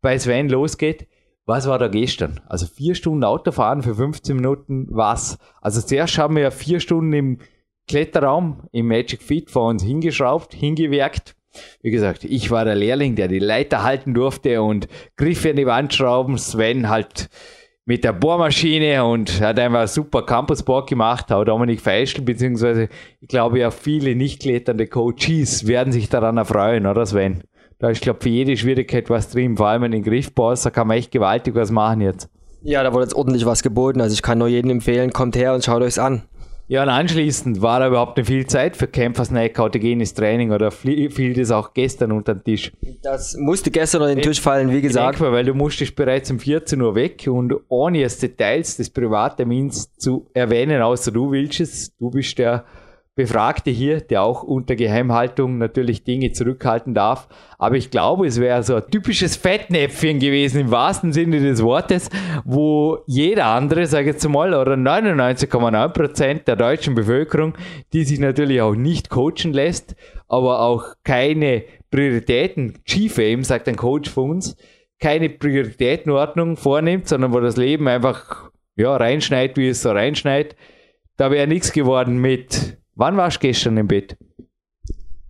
bei Sven losgeht, was war da gestern? Also vier Stunden Autofahren für 15 Minuten, was? Also zuerst haben wir ja vier Stunden im Kletterraum im Magic Fit vor uns hingeschraubt, hingewerkt. Wie gesagt, ich war der Lehrling, der die Leiter halten durfte und Griffe in die Wand schrauben. Sven halt mit der Bohrmaschine und hat einfach super Campusboard gemacht. Auch Dominik Feischl, beziehungsweise ich glaube ja viele nicht kletternde Coaches werden sich daran erfreuen, oder Sven? Da ist, glaube für jede Schwierigkeit was drin, vor allem in den Griffboss, da kann man echt gewaltig was machen jetzt. Ja, da wurde jetzt ordentlich was geboten. Also ich kann nur jedem empfehlen, kommt her und schaut euch's an. Ja, und anschließend war da überhaupt nicht viel Zeit für Kämpfersnack, autogenes Training oder fiel das auch gestern unter den Tisch? Das musste gestern unter den Tisch fallen, wie gesagt. Denkbar, weil du musstest bereits um 14 Uhr weg und ohne jetzt Details des Privattermins zu erwähnen, außer du willst es, du bist der Befragte hier, der auch unter Geheimhaltung natürlich Dinge zurückhalten darf. Aber ich glaube, es wäre so ein typisches Fettnäpfchen gewesen im wahrsten Sinne des Wortes, wo jeder andere, sage ich jetzt mal, oder 99,9% der deutschen Bevölkerung, die sich natürlich auch nicht coachen lässt, aber auch keine Prioritäten, G-Fame, sagt ein Coach von uns, keine Prioritätenordnung vornimmt, sondern wo das Leben einfach ja, reinschneit, wie es so reinschneit. Da wäre nichts geworden mit, wann warst du gestern im Bett?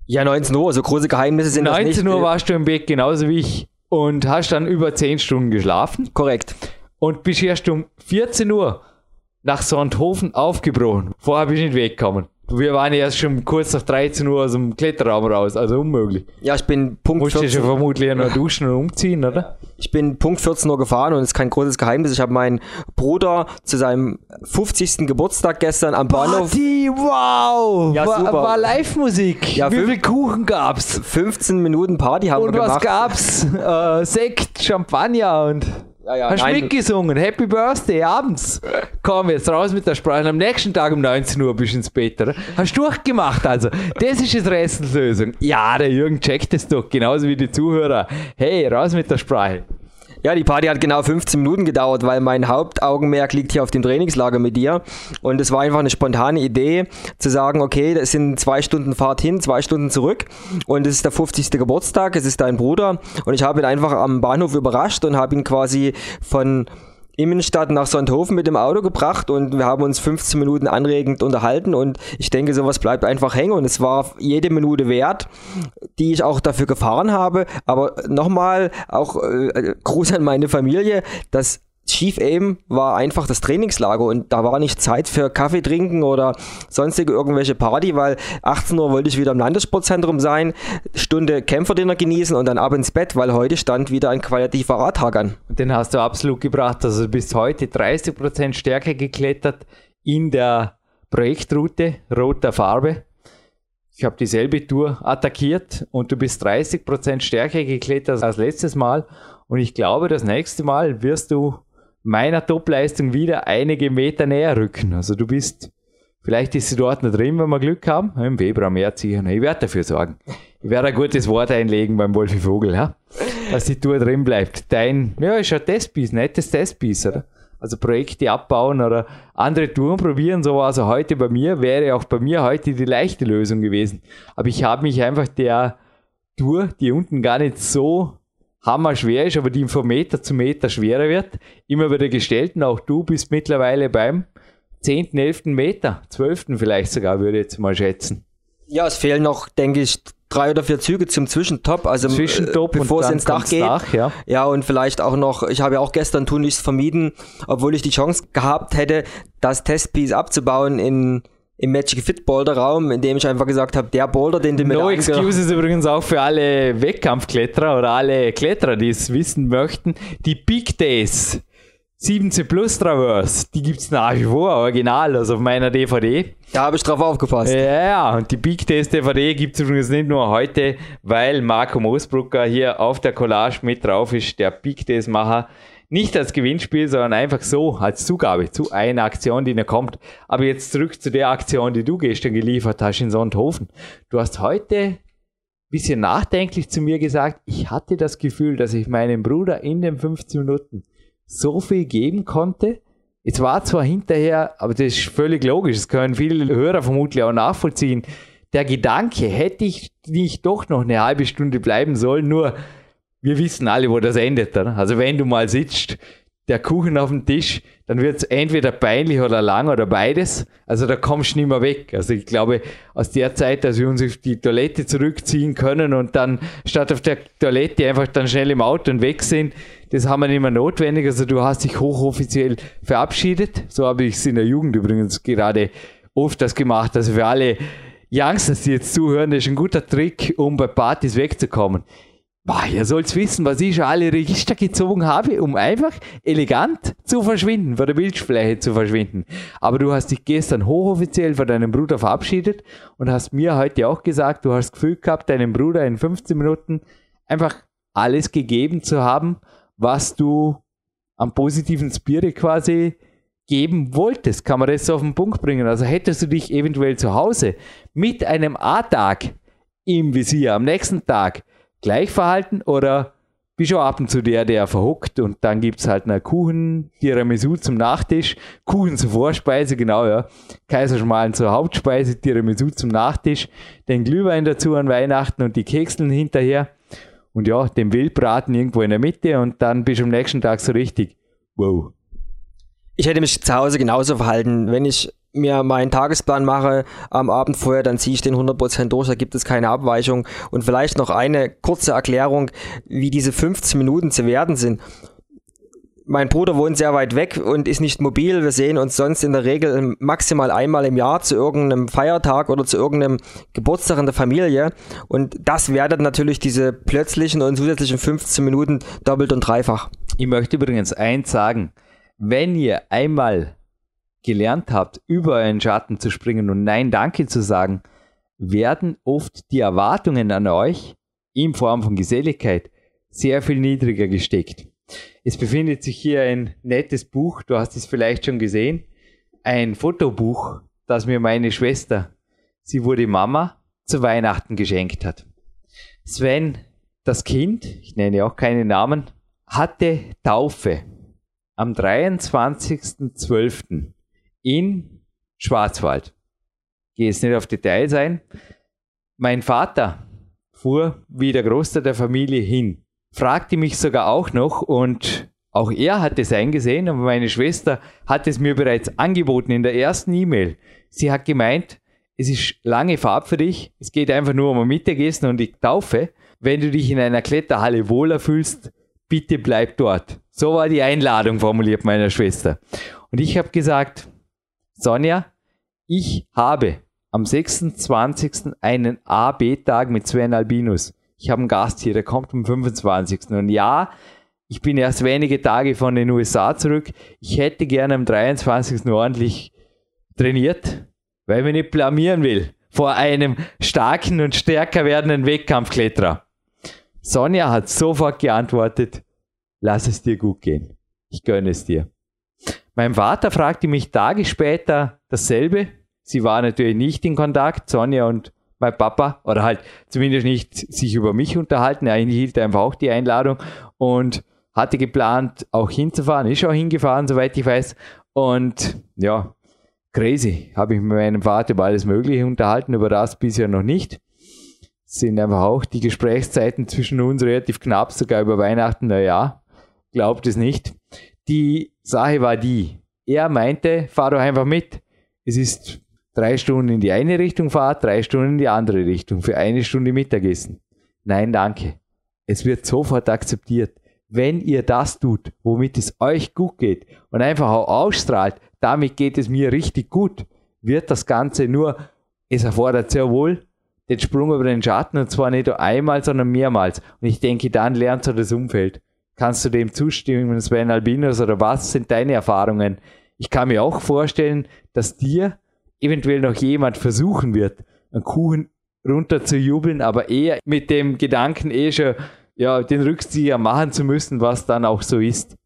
Ja, 19 Uhr, so große Geheimnisse sind das nicht. 19 Uhr warst du im Bett, genauso wie ich, und hast dann über 10 Stunden geschlafen Korrekt. und bist erst um 14 Uhr nach Sonthofen aufgebrochen. Vorher bist du nicht weggekommen. Wir waren erst schon kurz nach 13 Uhr aus dem Kletterraum raus, also unmöglich. Ja, ich bin Punkt Musst du schon 14, vermutlich noch duschen und umziehen, oder? ich bin Punkt 14 Uhr gefahren und es ist kein großes Geheimnis. Ich habe meinen Bruder zu seinem 50. Geburtstag gestern am Bahnhof Party, wow! Ja, war, super. war Live-Musik. Ja, Wie viel Kuchen gab's? 15 Minuten Party haben Und wir was gemacht. gab's? Äh, Sekt, Champagner und Ja, ja, hast nein. mitgesungen. Happy Birthday abends. Komm jetzt raus mit der Sprache. Und am nächsten Tag um 19 Uhr bist du ins Bett, oder? Hast du durchgemacht also. Das ist jetzt Rätselslösung. Ja, der Jürgen checkt es doch, genauso wie die Zuhörer. Hey, raus mit der Sprache. Ja, die Party hat genau 15 Minuten gedauert, weil mein Hauptaugenmerk liegt hier auf dem Trainingslager mit dir. Und es war einfach eine spontane Idee, zu sagen, okay, das sind zwei Stunden Fahrt hin, zwei Stunden zurück. Und es ist der 50. Geburtstag, es ist dein Bruder. Und ich habe ihn einfach am Bahnhof überrascht und habe ihn quasi von Immenstadt nach Sonthofen mit dem Auto gebracht und wir haben uns 15 Minuten anregend unterhalten und ich denke, sowas bleibt einfach hängen und es war jede Minute wert, die ich auch dafür gefahren habe. Aber nochmal, auch äh, Gruß an meine Familie, das Chief Aim war einfach das Trainingslager und da war nicht Zeit für Kaffee trinken oder sonstige irgendwelche Party, weil 18 Uhr wollte ich wieder im Landessportzentrum sein, Stunde Kämpferdiener genießen und dann ab ins Bett, weil heute stand wieder ein qualitativer Radtag an. Den hast du absolut gebracht. Also bis heute 30% Stärke geklettert in der Projektroute roter Farbe. Ich habe dieselbe Tour attackiert und du bist 30% stärker geklettert als letztes Mal. Und ich glaube, das nächste Mal wirst du meiner Topleistung wieder einige Meter näher rücken. Also du bist, vielleicht ist sie dort noch drin, wenn wir Glück haben. Im Februar, März sicher. Ich werde dafür sorgen. Ich werde ein gutes Wort einlegen beim Wolfi Vogel, ja? dass die Tour drin bleibt. Dein, ja, ist ein Testpiece, nettes Testpiece, oder? Also Projekte abbauen oder andere Touren probieren, so war es heute bei mir, wäre auch bei mir heute die leichte Lösung gewesen. Aber ich habe mich einfach der Tour, die unten gar nicht so hammer schwer ist, aber die von Meter zu Meter schwerer wird, immer wieder gestellt. Und auch du bist mittlerweile beim 10., 11. Meter, 12. vielleicht sogar, würde ich jetzt mal schätzen. Ja, es fehlen noch, denke ich, drei oder vier Züge zum Zwischentop, also Zwischentop äh, bevor es ins Dach geht. Nach, ja. ja, und vielleicht auch noch, ich habe ja auch gestern tunlichst vermieden, obwohl ich die Chance gehabt hätte, das Testpiece abzubauen in im Magic Fit Boulder Raum, in dem ich einfach gesagt habe, der Boulder, den du mit No Excuses übrigens auch für alle Wettkampfkletterer oder alle Kletterer, die es wissen möchten. Die Big Days 17 Plus Traverse, die gibt es nach wie vor, original, also auf meiner DVD. Da habe ich drauf aufgepasst. Ja, und die Big Days DVD gibt es übrigens nicht nur heute, weil Marco Moosbrucker hier auf der Collage mit drauf ist, der Big Days Macher nicht als Gewinnspiel, sondern einfach so als Zugabe zu einer Aktion, die noch kommt. Aber jetzt zurück zu der Aktion, die du gestern geliefert hast in Sonthofen. Du hast heute ein bisschen nachdenklich zu mir gesagt, ich hatte das Gefühl, dass ich meinem Bruder in den 15 Minuten so viel geben konnte. Es war zwar hinterher, aber das ist völlig logisch, das können viele Hörer vermutlich auch nachvollziehen. Der Gedanke, hätte ich nicht doch noch eine halbe Stunde bleiben sollen, nur wir wissen alle, wo das endet. Oder? Also wenn du mal sitzt, der Kuchen auf dem Tisch, dann wird es entweder peinlich oder lang oder beides. Also da kommst du nicht mehr weg. Also ich glaube, aus der Zeit, dass wir uns auf die Toilette zurückziehen können und dann statt auf der Toilette einfach dann schnell im Auto und weg sind, das haben wir nicht mehr notwendig. Also du hast dich hochoffiziell verabschiedet. So habe ich es in der Jugend übrigens gerade oft das gemacht. Also für alle Youngsters, die jetzt zuhören, das ist ein guter Trick, um bei Partys wegzukommen. Boah, ihr sollt wissen, was ich schon alle Register gezogen habe, um einfach elegant zu verschwinden, von der Bildfläche zu verschwinden. Aber du hast dich gestern hochoffiziell von deinem Bruder verabschiedet und hast mir heute auch gesagt, du hast das Gefühl gehabt, deinem Bruder in 15 Minuten einfach alles gegeben zu haben, was du am positiven Spirit quasi geben wolltest. Kann man das so auf den Punkt bringen? Also hättest du dich eventuell zu Hause mit einem A-Tag im Visier am nächsten Tag gleich verhalten oder bist du ab und zu der, der verhuckt und dann gibt es halt einen Kuchen, Tiramisu zum Nachtisch, Kuchen zur Vorspeise, genau, ja. Kaiserschmalen zur Hauptspeise, Tiramisu zum Nachtisch, den Glühwein dazu an Weihnachten und die Kekseln hinterher und ja, den Wildbraten irgendwo in der Mitte und dann bist du am nächsten Tag so richtig, wow. Ich hätte mich zu Hause genauso verhalten, wenn ich mir meinen Tagesplan mache am Abend vorher, dann ziehe ich den 100% durch, da gibt es keine Abweichung. Und vielleicht noch eine kurze Erklärung, wie diese 15 Minuten zu werden sind. Mein Bruder wohnt sehr weit weg und ist nicht mobil. Wir sehen uns sonst in der Regel maximal einmal im Jahr zu irgendeinem Feiertag oder zu irgendeinem Geburtstag in der Familie. Und das wertet natürlich diese plötzlichen und zusätzlichen 15 Minuten doppelt und dreifach. Ich möchte übrigens eins sagen. Wenn ihr einmal gelernt habt, über einen Schatten zu springen und Nein Danke zu sagen, werden oft die Erwartungen an euch in Form von Geselligkeit sehr viel niedriger gesteckt. Es befindet sich hier ein nettes Buch, du hast es vielleicht schon gesehen, ein Fotobuch, das mir meine Schwester, sie wurde Mama, zu Weihnachten geschenkt hat. Sven, das Kind, ich nenne auch keine Namen, hatte Taufe am 23.12 in Schwarzwald. Gehe jetzt nicht auf Details ein. Mein Vater fuhr wie der Großteil der Familie hin, fragte mich sogar auch noch und auch er hat es eingesehen, aber meine Schwester hat es mir bereits angeboten in der ersten E-Mail. Sie hat gemeint, es ist lange Fahrt für dich, es geht einfach nur um ein Mittagessen und die Taufe. Wenn du dich in einer Kletterhalle wohler fühlst, bitte bleib dort. So war die Einladung formuliert meiner Schwester. Und ich habe gesagt, Sonja, ich habe am 26. einen A-B-Tag mit Sven Albinus. Ich habe einen Gast hier, der kommt am 25. Und ja, ich bin erst wenige Tage von den USA zurück. Ich hätte gerne am 23. ordentlich trainiert, weil ich nicht blamieren will vor einem starken und stärker werdenden Wettkampfkletterer. Sonja hat sofort geantwortet, lass es dir gut gehen. Ich gönne es dir. Mein Vater fragte mich Tage später dasselbe. Sie war natürlich nicht in Kontakt, Sonja und mein Papa, oder halt zumindest nicht sich über mich unterhalten. Er hielt einfach auch die Einladung und hatte geplant, auch hinzufahren, ist auch hingefahren, soweit ich weiß. Und ja, crazy. Habe ich mit meinem Vater über alles Mögliche unterhalten, über das bisher noch nicht. Sind einfach auch die Gesprächszeiten zwischen uns relativ knapp, sogar über Weihnachten, naja, glaubt es nicht. Die Sache war die, er meinte, fahr doch einfach mit. Es ist drei Stunden in die eine Richtung Fahrt, drei Stunden in die andere Richtung, für eine Stunde Mittagessen. Nein, danke. Es wird sofort akzeptiert. Wenn ihr das tut, womit es euch gut geht und einfach auch ausstrahlt, damit geht es mir richtig gut, wird das Ganze nur, es erfordert sehr wohl den Sprung über den Schatten und zwar nicht nur einmal, sondern mehrmals. Und ich denke, dann lernt du das Umfeld. Kannst du dem zustimmen, Sven Albinos, oder was sind deine Erfahrungen? Ich kann mir auch vorstellen, dass dir eventuell noch jemand versuchen wird, einen Kuchen runter zu jubeln, aber eher mit dem Gedanken eh schon, ja, den Rückzieher machen zu müssen, was dann auch so ist.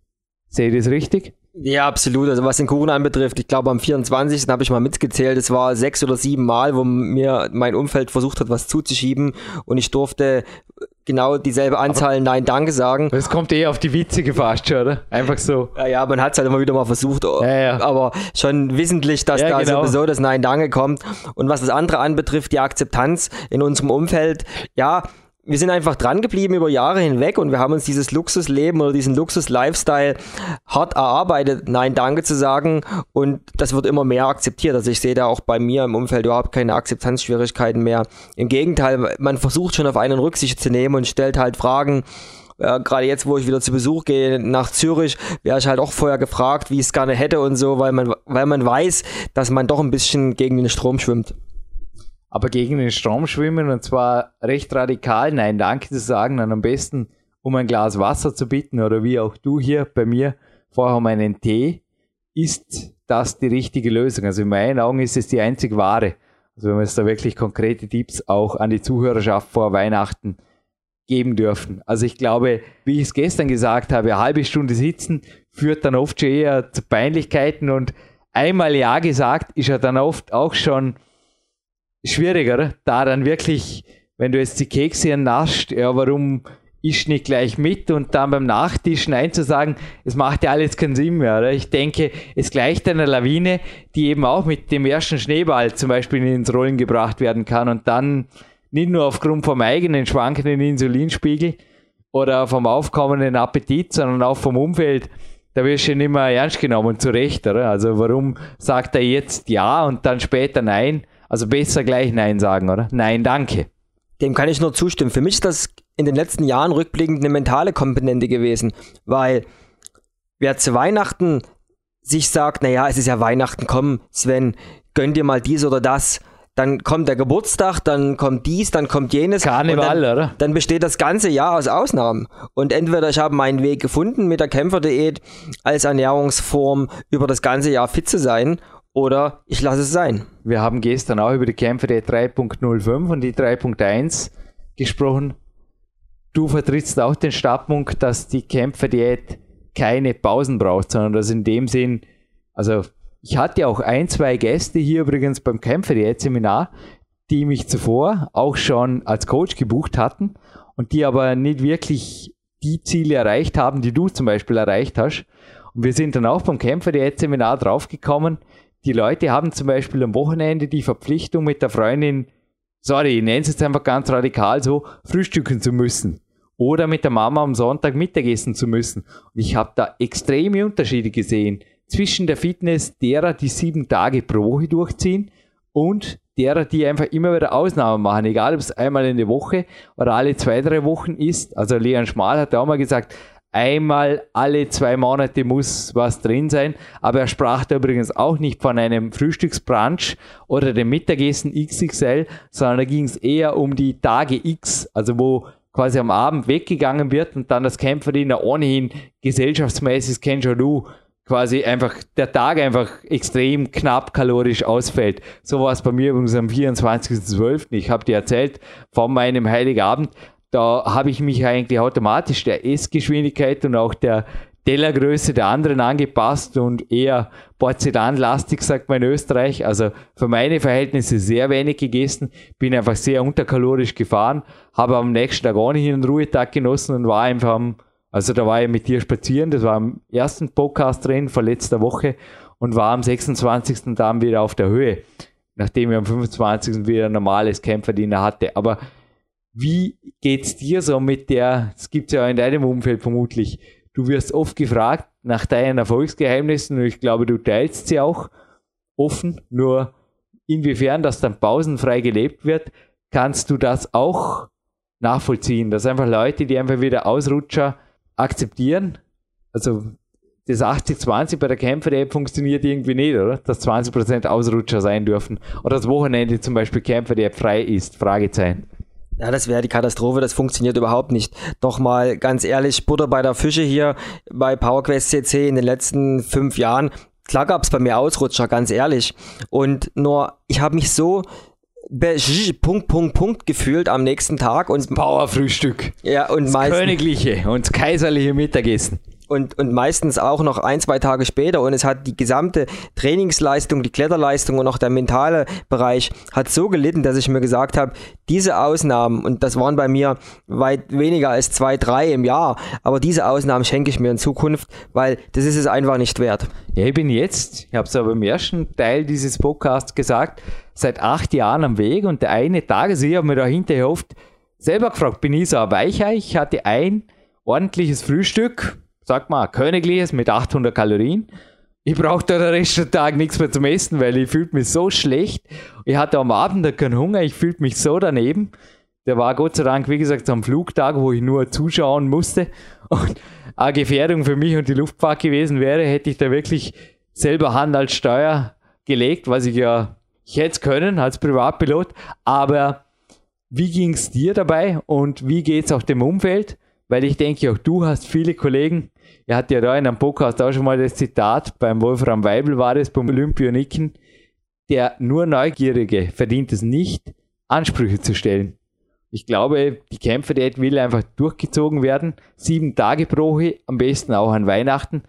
Sehe ich das richtig? Ja, absolut. Also was den Kuchen anbetrifft, ich glaube am 24. habe ich mal mitgezählt, es war sechs oder sieben Mal, wo mir mein Umfeld versucht hat, was zuzuschieben und ich durfte genau dieselbe Anzahl aber Nein Danke sagen. Das kommt eh auf die witzige fast schon, oder? Einfach so. Ja, ja man hat es halt immer wieder mal versucht, ja, ja. aber schon wissentlich, dass ja, da genau. sowieso das Nein Danke kommt. Und was das andere anbetrifft, die Akzeptanz in unserem Umfeld, ja, wir sind einfach dran geblieben über Jahre hinweg und wir haben uns dieses Luxusleben oder diesen Luxus-Lifestyle hart erarbeitet, Nein, danke zu sagen und das wird immer mehr akzeptiert. Also ich sehe da auch bei mir im Umfeld überhaupt keine Akzeptanzschwierigkeiten mehr. Im Gegenteil, man versucht schon auf einen Rücksicht zu nehmen und stellt halt Fragen, ja, gerade jetzt, wo ich wieder zu Besuch gehe nach Zürich, wäre ich halt auch vorher gefragt, wie ich es gerne hätte und so, weil man, weil man weiß, dass man doch ein bisschen gegen den Strom schwimmt aber gegen den Strom schwimmen und zwar recht radikal Nein Danke zu sagen, dann am besten um ein Glas Wasser zu bitten oder wie auch du hier bei mir vorher um einen Tee, ist das die richtige Lösung. Also in meinen Augen ist es die einzig wahre. Also wenn wir jetzt da wirklich konkrete Tipps auch an die Zuhörerschaft vor Weihnachten geben dürfen. Also ich glaube, wie ich es gestern gesagt habe, eine halbe Stunde sitzen führt dann oft schon eher zu Peinlichkeiten und einmal Ja gesagt ist ja dann oft auch schon schwieriger, da dann wirklich, wenn du jetzt die Kekse nascht, ja, warum isch nicht gleich mit und dann beim Nachtisch Nein zu sagen, es macht ja alles keinen Sinn mehr. Oder? Ich denke, es gleicht einer Lawine, die eben auch mit dem ersten Schneeball zum Beispiel ins Rollen gebracht werden kann und dann nicht nur aufgrund vom eigenen schwankenden Insulinspiegel oder vom aufkommenden Appetit, sondern auch vom Umfeld, da wirst du nicht mehr ernst genommen, zu Recht, oder? Also warum sagt er jetzt ja und dann später nein? Also besser gleich Nein sagen, oder? Nein, danke. Dem kann ich nur zustimmen. Für mich ist das in den letzten Jahren rückblickend eine mentale Komponente gewesen, weil wer zu Weihnachten sich sagt, naja, es ist ja Weihnachten, komm, Sven, gönn dir mal dies oder das, dann kommt der Geburtstag, dann kommt dies, dann kommt jenes. Karneval, dann, oder? Dann besteht das ganze Jahr aus Ausnahmen. Und entweder ich habe meinen Weg gefunden, mit der Kämpferdiät als Ernährungsform über das ganze Jahr fit zu sein, oder ich lasse es sein. Wir haben gestern auch über die Kämpfe der 3.05 und die 3.1 gesprochen. Du vertrittst auch den Standpunkt, dass die Kämpferdiät keine Pausen braucht, sondern dass in dem Sinn, also ich hatte auch ein, zwei Gäste hier übrigens beim Kämpferdiät-Seminar, die mich zuvor auch schon als Coach gebucht hatten und die aber nicht wirklich die Ziele erreicht haben, die du zum Beispiel erreicht hast. Und wir sind dann auch beim Kämpferdiät-Seminar draufgekommen, die Leute haben zum Beispiel am Wochenende die Verpflichtung mit der Freundin, sorry, ich nenne es jetzt einfach ganz radikal so, frühstücken zu müssen. Oder mit der Mama am Sonntag Mittagessen zu müssen. Und ich habe da extreme Unterschiede gesehen zwischen der Fitness derer, die sieben Tage pro Woche durchziehen und derer, die einfach immer wieder Ausnahmen machen, egal ob es einmal in der Woche oder alle zwei, drei Wochen ist. Also Leon Schmal hat auch mal gesagt, einmal alle zwei Monate muss was drin sein. Aber er sprach da übrigens auch nicht von einem Frühstücksbrunch oder dem Mittagessen XXL, sondern da ging es eher um die Tage X, also wo quasi am Abend weggegangen wird und dann das Kämpferdiener ohnehin gesellschaftsmäßig, kennst du, quasi einfach der Tag einfach extrem knapp kalorisch ausfällt. So war es bei mir übrigens am 24.12. Ich habe dir erzählt, von meinem Heiligabend, da habe ich mich eigentlich automatisch der Essgeschwindigkeit und auch der Tellergröße der anderen angepasst und eher porzellanlastig, sagt man in Österreich. Also für meine Verhältnisse sehr wenig gegessen, bin einfach sehr unterkalorisch gefahren, habe am nächsten Tag auch nicht einen Ruhetag genossen und war einfach am also da war ich mit dir spazieren, das war am ersten Podcast drin vor letzter Woche und war am 26. dann wieder auf der Höhe, nachdem ich am 25. wieder ein normales Kämpferdiener hatte. Aber wie geht's dir so mit der, das gibt's ja in deinem Umfeld vermutlich, du wirst oft gefragt nach deinen Erfolgsgeheimnissen und ich glaube, du teilst sie auch offen, nur inwiefern das dann pausenfrei gelebt wird, kannst du das auch nachvollziehen, dass einfach Leute, die einfach wieder Ausrutscher akzeptieren. Also das 80-20 bei der Kämpfer-App funktioniert irgendwie nicht, oder? Dass 20% Ausrutscher sein dürfen. Oder das Wochenende zum Beispiel Kämpfer-App frei ist. Fragezeichen. Ja, das wäre die Katastrophe, das funktioniert überhaupt nicht. Doch mal ganz ehrlich, Butter bei der Fische hier bei PowerQuest CC in den letzten fünf Jahren. Klar gab es bei mir Ausrutscher, ganz ehrlich. Und nur, ich habe mich so Punkt, Punkt, Punkt gefühlt am nächsten Tag und Powerfrühstück. Ja, und das königliche und kaiserliche Mittagessen und, und meistens auch noch ein, zwei Tage später und es hat die gesamte Trainingsleistung, die Kletterleistung und auch der mentale Bereich hat so gelitten, dass ich mir gesagt habe, diese Ausnahmen, und das waren bei mir weit weniger als zwei, drei im Jahr, aber diese Ausnahmen schenke ich mir in Zukunft, weil das ist es einfach nicht wert. Ja, ich bin jetzt, ich habe es aber im ersten Teil dieses Podcasts gesagt, seit acht Jahren am Weg und der eine Tag, also ich habe mir da hinterher oft selber gefragt, bin ich so ein Weichei? Ich hatte ein ordentliches Frühstück, sag mal, königliches mit 800 Kalorien. Ich brauchte den Rest des Tages nichts mehr zum Essen, weil ich fühlte mich so schlecht. Ich hatte am Abend keinen Hunger, ich fühlte mich so daneben. Der war Gott sei Dank, wie gesagt, am Flugtag, wo ich nur zuschauen musste. Und eine Gefährdung für mich und die Luftfahrt gewesen wäre, hätte ich da wirklich selber Hand als Steuer gelegt, was ich ja, ich hätte können als Privatpilot. Aber wie ging es dir dabei und wie geht es auch dem Umfeld? Weil ich denke, auch du hast viele Kollegen, er hat ja da in einem Podcast auch schon mal das Zitat, beim Wolfram Weibel war es, beim Olympioniken, der nur Neugierige verdient es nicht, Ansprüche zu stellen. Ich glaube, die Kämpfe der will einfach durchgezogen werden. Sieben Tage pro Woche, am besten auch an Weihnachten.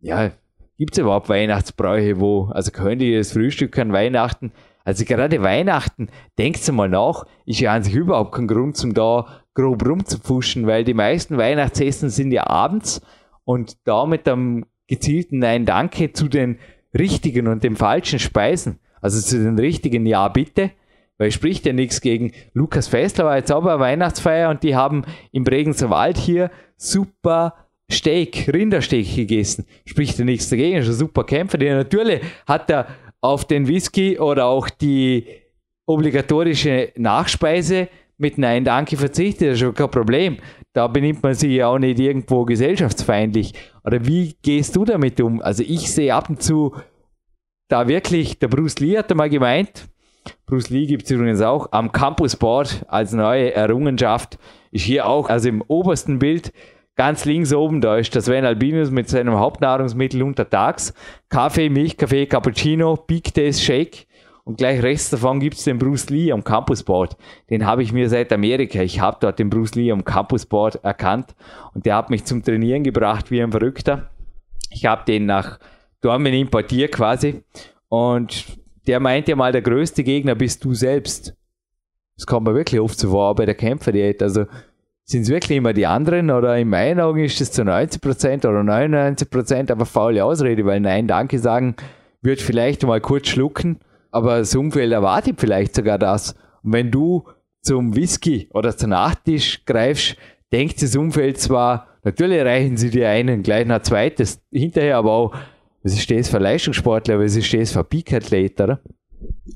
Ja, gibt es überhaupt Weihnachtsbräuche, wo, also könnte ich das Frühstück an Weihnachten, also gerade Weihnachten, denkt mal nach, ist ja an sich überhaupt kein Grund zum da grob rumzupfuschen, weil die meisten Weihnachtsessen sind ja abends und da mit einem gezielten Nein Danke zu den richtigen und den falschen Speisen, also zu den richtigen Ja bitte, weil spricht ja nichts gegen Lukas Festler war jetzt aber Weihnachtsfeier und die haben im Bregenzer Wald hier super Steak, Rindersteak gegessen. Spricht ja nichts dagegen, ist ein super Kämpfer. Der natürlich hat er auf den Whisky oder auch die obligatorische Nachspeise mit Nein Danke verzichtet, das ist schon kein Problem da benimmt man sich ja auch nicht irgendwo gesellschaftsfeindlich. Oder wie gehst du damit um? Also ich sehe ab und zu da wirklich, der Bruce Lee hat mal gemeint, Bruce Lee gibt es übrigens auch am Campus Board als neue Errungenschaft, ist hier auch, also im obersten Bild, ganz links oben, da ist das Sven Albinus mit seinem Hauptnahrungsmittel untertags. Kaffee, Milchkaffee, Cappuccino, Big Taste Shake. Und gleich rechts davon gibt es den Bruce Lee am Campusboard. Den habe ich mir seit Amerika. Ich habe dort den Bruce Lee am Campusboard erkannt und der hat mich zum Trainieren gebracht wie ein Verrückter. Ich habe den nach Dormen importiert quasi und der meint ja mal, der größte Gegner bist du selbst. Das kommt mir wirklich oft so vor bei der Kämpferdiät. Also sind es wirklich immer die anderen oder in meinen Augen ist es zu 90% oder 99% aber faule Ausrede, weil Nein, Danke sagen wird vielleicht mal kurz schlucken aber das Umfeld erwartet vielleicht sogar das. Und wenn du zum Whisky oder zum Nachtisch greifst, denkt das Umfeld zwar, natürlich reichen sie dir einen, gleich noch zweites hinterher, aber auch, was ist das für Leistungssportler, was ist das für Peak-Athlet?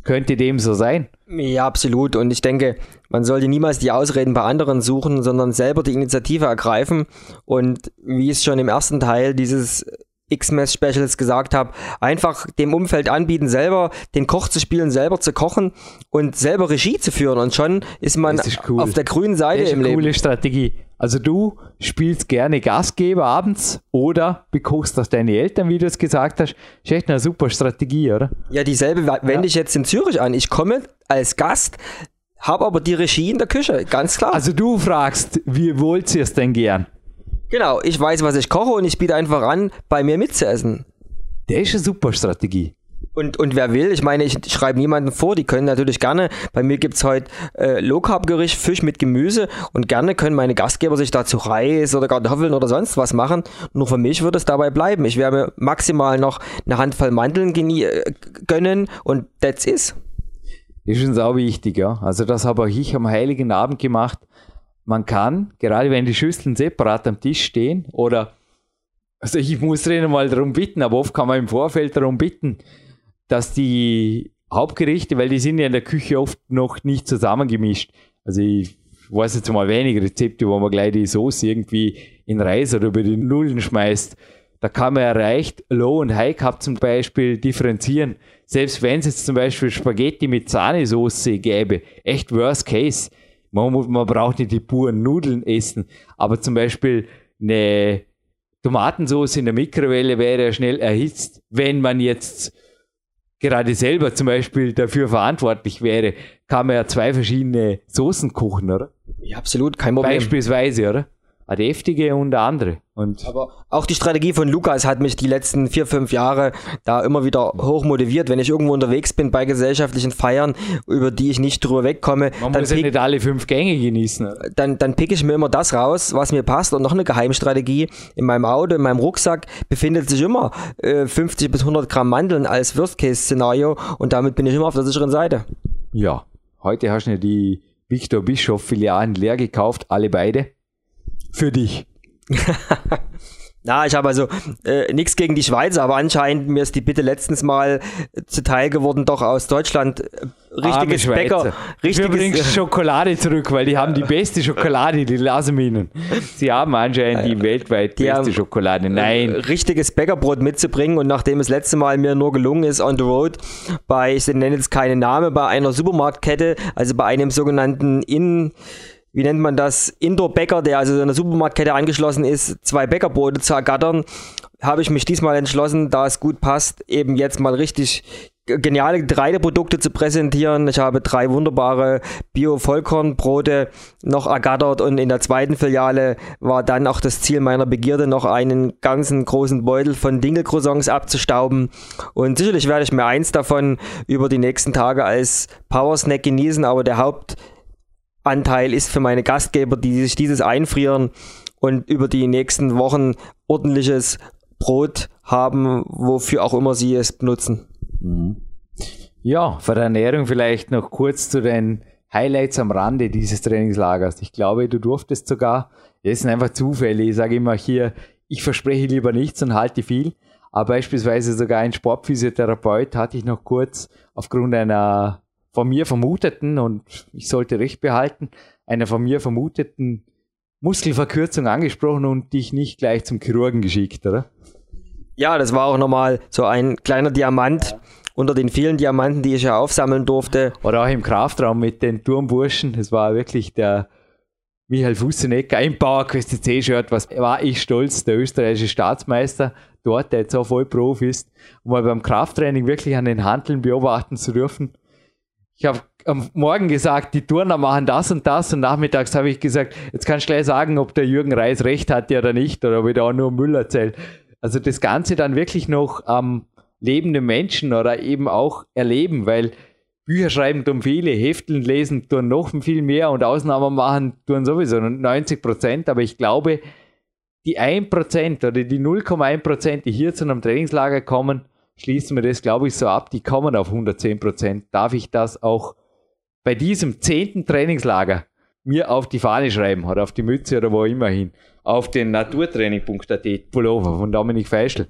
Könnte dem so sein? Ja, absolut. Und ich denke, man sollte niemals die Ausreden bei anderen suchen, sondern selber die Initiative ergreifen. Und wie es schon im ersten Teil dieses X-Mess Specials gesagt habe, einfach dem Umfeld anbieten, selber den Koch zu spielen, selber zu kochen und selber Regie zu führen. Und schon ist man Das ist cool. auf der grünen Seite Das ist im eine Leben. coole Strategie. Also du spielst gerne Gastgeber abends oder bekochst das deine Eltern, wie du es gesagt hast. Ist echt eine super Strategie, oder? Ja, dieselbe wende ich jetzt in Zürich an. Ich komme als Gast, habe aber die Regie in der Küche, ganz klar. Also du fragst, wie wollt ihr es denn gern? Genau, ich weiß, was ich koche und ich biete einfach an, bei mir mitzuessen. Das ist eine super Strategie. Und, und wer will, ich meine, ich schreibe niemanden vor, die können natürlich gerne, bei mir gibt's heute äh, Low-Carb-Gericht, Fisch mit Gemüse und gerne können meine Gastgeber sich dazu Reis oder Kartoffeln oder sonst was machen. Nur für mich wird es dabei bleiben. Ich werde mir maximal noch eine Handvoll Mandeln genie- äh, gönnen und that's is. Ist uns auch wichtig, ja. Also das habe auch ich am Heiligen Abend gemacht. Man kann, gerade wenn die Schüsseln separat am Tisch stehen oder, also ich muss denen mal darum bitten, aber oft kann man im Vorfeld darum bitten, dass die Hauptgerichte, weil die sind ja in der Küche oft noch nicht zusammengemischt. Also ich weiß jetzt mal wenige Rezepte, wo man gleich die Soße irgendwie in Reis oder über die Nullen schmeißt. Da kann man ja leicht Low und High Cup zum Beispiel differenzieren. Selbst wenn es jetzt zum Beispiel Spaghetti mit Sahnesoße gäbe, echt worst case. Man, mu- man braucht nicht die puren Nudeln essen, aber zum Beispiel eine Tomatensauce in der Mikrowelle wäre ja schnell erhitzt, wenn man jetzt gerade selber zum Beispiel dafür verantwortlich wäre, kann man ja zwei verschiedene Soßen kochen, oder? Ja, absolut, kein Problem. Beispielsweise, oder? Eine deftige und eine andere. Und Aber auch die Strategie von Lukas hat mich die letzten vier, fünf Jahre da immer wieder hoch motiviert. Wenn ich irgendwo unterwegs bin bei gesellschaftlichen Feiern, über die ich nicht drüber wegkomme, man dann muss ja pick, nicht alle fünf Gänge genießen. Dann, dann pick ich mir immer das raus, was mir passt. Und noch eine Geheimstrategie. In meinem Auto, in meinem Rucksack befindet sich immer äh, 50 bis 100 Gramm Mandeln als Worst-Case-Szenario. Und damit bin ich immer auf der sicheren Seite. Ja, heute hast du ja die Victor Bischof Filialen leer gekauft, alle beide. Für dich. Na, ich habe also äh, nichts gegen die Schweiz, aber anscheinend mir ist die Bitte letztens mal zuteil geworden, doch aus Deutschland äh, richtiges Bäcker, Schweizer. Wir bringen richtiges, Schokolade zurück, weil die haben die beste Schokolade, die lassen wir ihnen. Sie haben anscheinend die weltweit Die beste Schokolade. äh, Nein. richtiges Bäckerbrot mitzubringen und nachdem es letzte Mal mir nur gelungen ist on the road bei, ich nenne jetzt keinen Namen, bei einer Supermarktkette, also bei einem sogenannten In wie nennt man das, Indoor-Bäcker, der also in einer Supermarktkette angeschlossen ist, zwei Bäckerbrote zu ergattern, habe ich mich diesmal entschlossen, da es gut passt, eben jetzt mal richtig geniale Getreideprodukte zu präsentieren. Ich habe drei wunderbare Bio-Vollkornbrote noch ergattert und in der zweiten Filiale war dann auch das Ziel meiner Begierde, noch einen ganzen großen Beutel von Dinkelcroissants abzustauben. Und sicherlich werde ich mir eins davon über die nächsten Tage als Power-Snack genießen, aber der Hauptanteil ist für meine Gastgeber, die sich dieses einfrieren und über die nächsten Wochen ordentliches Brot haben, wofür auch immer sie es benutzen. Ja, für die Ernährung vielleicht noch kurz zu den Highlights am Rande dieses Trainingslagers. Ich glaube, du durftest sogar, das sind einfach Zufälle, ich sage immer hier, ich verspreche lieber nichts und halte viel. Aber beispielsweise sogar ein Sportphysiotherapeut hatte ich noch kurz aufgrund einer von mir vermuteten, und ich sollte recht behalten, einer von mir vermuteten Muskelverkürzung angesprochen und dich nicht gleich zum Chirurgen geschickt, oder? Ja, das war auch nochmal so ein kleiner Diamant unter den vielen Diamanten, die ich ja aufsammeln durfte. Oder auch im Kraftraum mit den Turmburschen. Das war wirklich der Michael Fussenecker im PowerQuest C-Shirt. Was war ich stolz, der österreichische Staatsmeister dort, der jetzt auch voll Profi ist, um mal beim Krafttraining wirklich an den Handeln beobachten zu dürfen. Ich habe am Morgen gesagt, die Turner machen das und das und nachmittags habe ich gesagt, jetzt kannst du gleich sagen, ob der Jürgen Reis recht hatte oder nicht oder ob ich da auch nur Müll erzählt. Also das Ganze dann wirklich noch am lebenden Menschen oder eben auch erleben, weil Bücher schreiben tun viele, Hefteln lesen tun noch viel mehr und Ausnahmen machen tun sowieso 90 Prozent, aber ich glaube, die 1 Prozent oder die 0,1 Prozent, die hier zu einem Trainingslager kommen, schließen wir das, glaube ich, so ab, die kommen auf 110 Prozent. Darf ich das auch bei diesem zehnten Trainingslager mir auf die Fahne schreiben oder auf die Mütze oder wo immer hin? Auf den naturtraining.at Pullover von Dominik Feischl.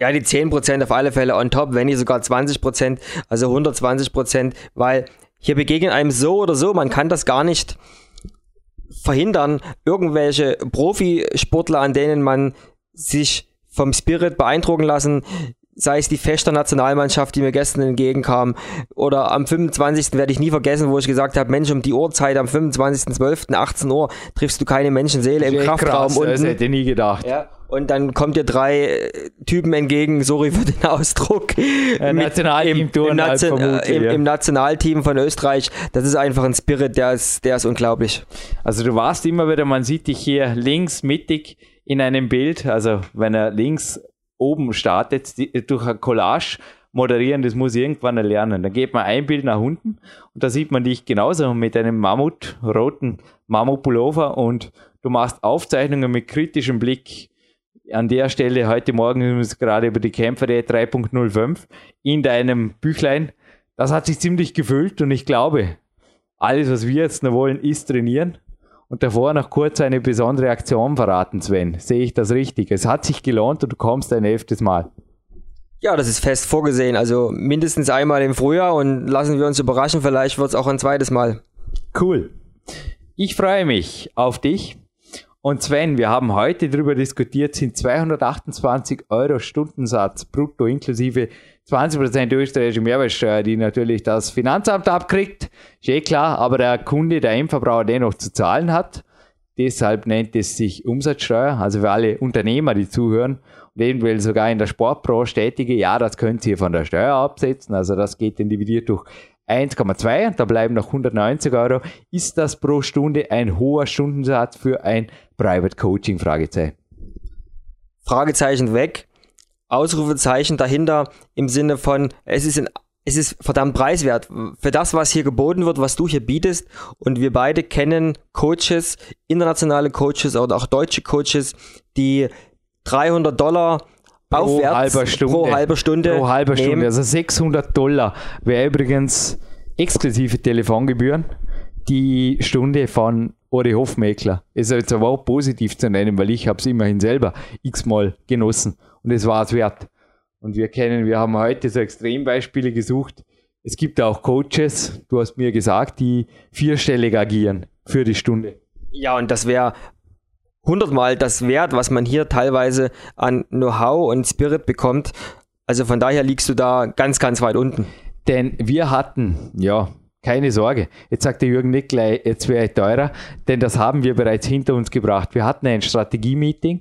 Ja, die 10% auf alle Fälle on top, wenn nicht sogar 20%, also 120%, weil hier begegnen einem so oder so, man kann das gar nicht verhindern, irgendwelche Profisportler, an denen man sich vom Spirit beeindrucken lassen, sei es die Fechter-Nationalmannschaft, die mir gestern entgegenkam, oder am 25. werde ich nie vergessen, wo ich gesagt habe, Mensch, um die Uhrzeit am 25.12. 18 Uhr triffst du keine Menschenseele im Kraftraum krass, unten. Das hätte ich nie gedacht. Ja, und dann kommt dir drei äh, Typen entgegen, sorry für den Ausdruck. Mit- Nationalteam im, im, Nation, vermutlich, im, ja. im Nationalteam von Österreich. Das ist einfach ein Spirit, der ist, der ist unglaublich. Also du warst immer wieder, man sieht dich hier links mittig in einem Bild, also wenn er links oben startet, die, durch ein Collage moderieren, das muss ich irgendwann erlernen. Dann geht man ein Bild nach unten und da sieht man dich genauso mit einem Mammut, roten Mammutpullover und du machst Aufzeichnungen mit kritischem Blick. An der Stelle heute Morgen uns gerade über die Kämpfer der 3.05 in deinem Büchlein. Das hat sich ziemlich gefüllt und ich glaube, alles, was wir jetzt noch wollen, ist trainieren und davor noch kurz eine besondere Aktion verraten, Sven. Sehe ich das richtig? Es hat sich gelohnt und du kommst ein elftes Mal. Ja, das ist fest vorgesehen. Also mindestens einmal im Frühjahr und lassen wir uns überraschen, vielleicht wird es auch ein zweites Mal. Cool. Ich freue mich auf dich. Und Sven, wir haben heute darüber diskutiert, sind 228 Euro Stundensatz brutto inklusive 20% österreichische Mehrwertsteuer, die natürlich das Finanzamt abkriegt. Ist eh klar, aber der Kunde, der Endverbraucher dennoch zu zahlen hat. Deshalb nennt es sich Umsatzsteuer. Also für alle Unternehmer, die zuhören und eventuell sogar in der Sportbranche tätige, ja, das könnt ihr von der Steuer absetzen. Also das geht dann dividiert durch 1,2 und da bleiben noch 190 Euro. Ist das pro Stunde ein hoher Stundensatz für ein Private Coaching? Fragezeichen. Fragezeichen weg, Ausrufezeichen dahinter im Sinne von, es ist, ein, es ist verdammt preiswert für das, was hier geboten wird, was du hier bietest. Und wir beide kennen Coaches, internationale Coaches oder auch deutsche Coaches, die 300 Dollar aufwärts halber Stunde. pro halber Stunde, Pro halber nehmen. Stunde. Also 600 Dollar wäre übrigens exklusive Telefongebühren die Stunde von Ori Hofmeckler. Ist jetzt aber auch positiv zu nennen, weil ich habe es immerhin selber x-mal genossen und es war es wert. Und wir kennen, wir haben heute so Extrembeispiele gesucht. Es gibt auch Coaches, du hast mir gesagt, die vierstellig agieren für die Stunde. Ja, und das wäre hundertmal das wert, was man hier teilweise an Know-how und Spirit bekommt. Also von daher liegst du da ganz, ganz weit unten. Denn wir hatten, ja, keine Sorge. Jetzt sagt der Jürgen nicht gleich, jetzt wäre ich teurer, denn das haben wir bereits hinter uns gebracht. Wir hatten ein Strategie-Meeting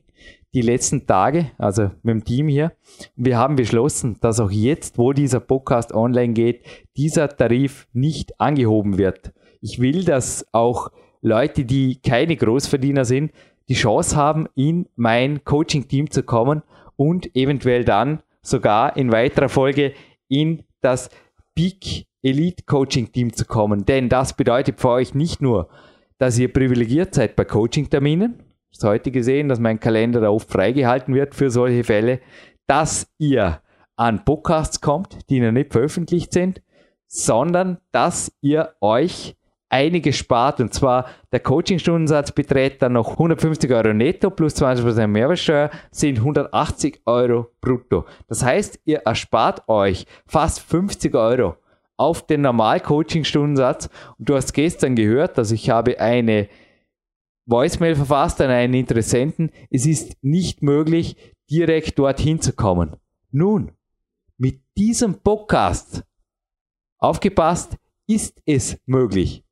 die letzten Tage, also mit dem Team hier. Wir haben beschlossen, dass auch jetzt, wo dieser Podcast online geht, dieser Tarif nicht angehoben wird. Ich will, dass auch Leute, die keine Großverdiener sind, die Chance haben, in mein Coaching-Team zu kommen und eventuell dann sogar in weiterer Folge in das Peak Elite Coaching Team zu kommen. Denn das bedeutet für euch nicht nur, dass ihr privilegiert seid bei Coaching-Terminen, das heute gesehen, dass mein Kalender da oft freigehalten wird für solche Fälle, dass ihr an Podcasts kommt, die noch nicht veröffentlicht sind, sondern dass ihr euch einiges spart. Und zwar der Coaching-Stundensatz beträgt dann noch 150 Euro netto plus 20% Mehrwertsteuer sind 180 Euro brutto. Das heißt, ihr erspart euch fast 50 Euro auf den Normal-Coaching-Stundensatz. Und du hast gestern gehört, dass ich habe eine Voicemail verfasst an einen Interessenten. Es ist nicht möglich, direkt dorthin zu kommen. Nun, mit diesem Podcast, aufgepasst, ist es möglich.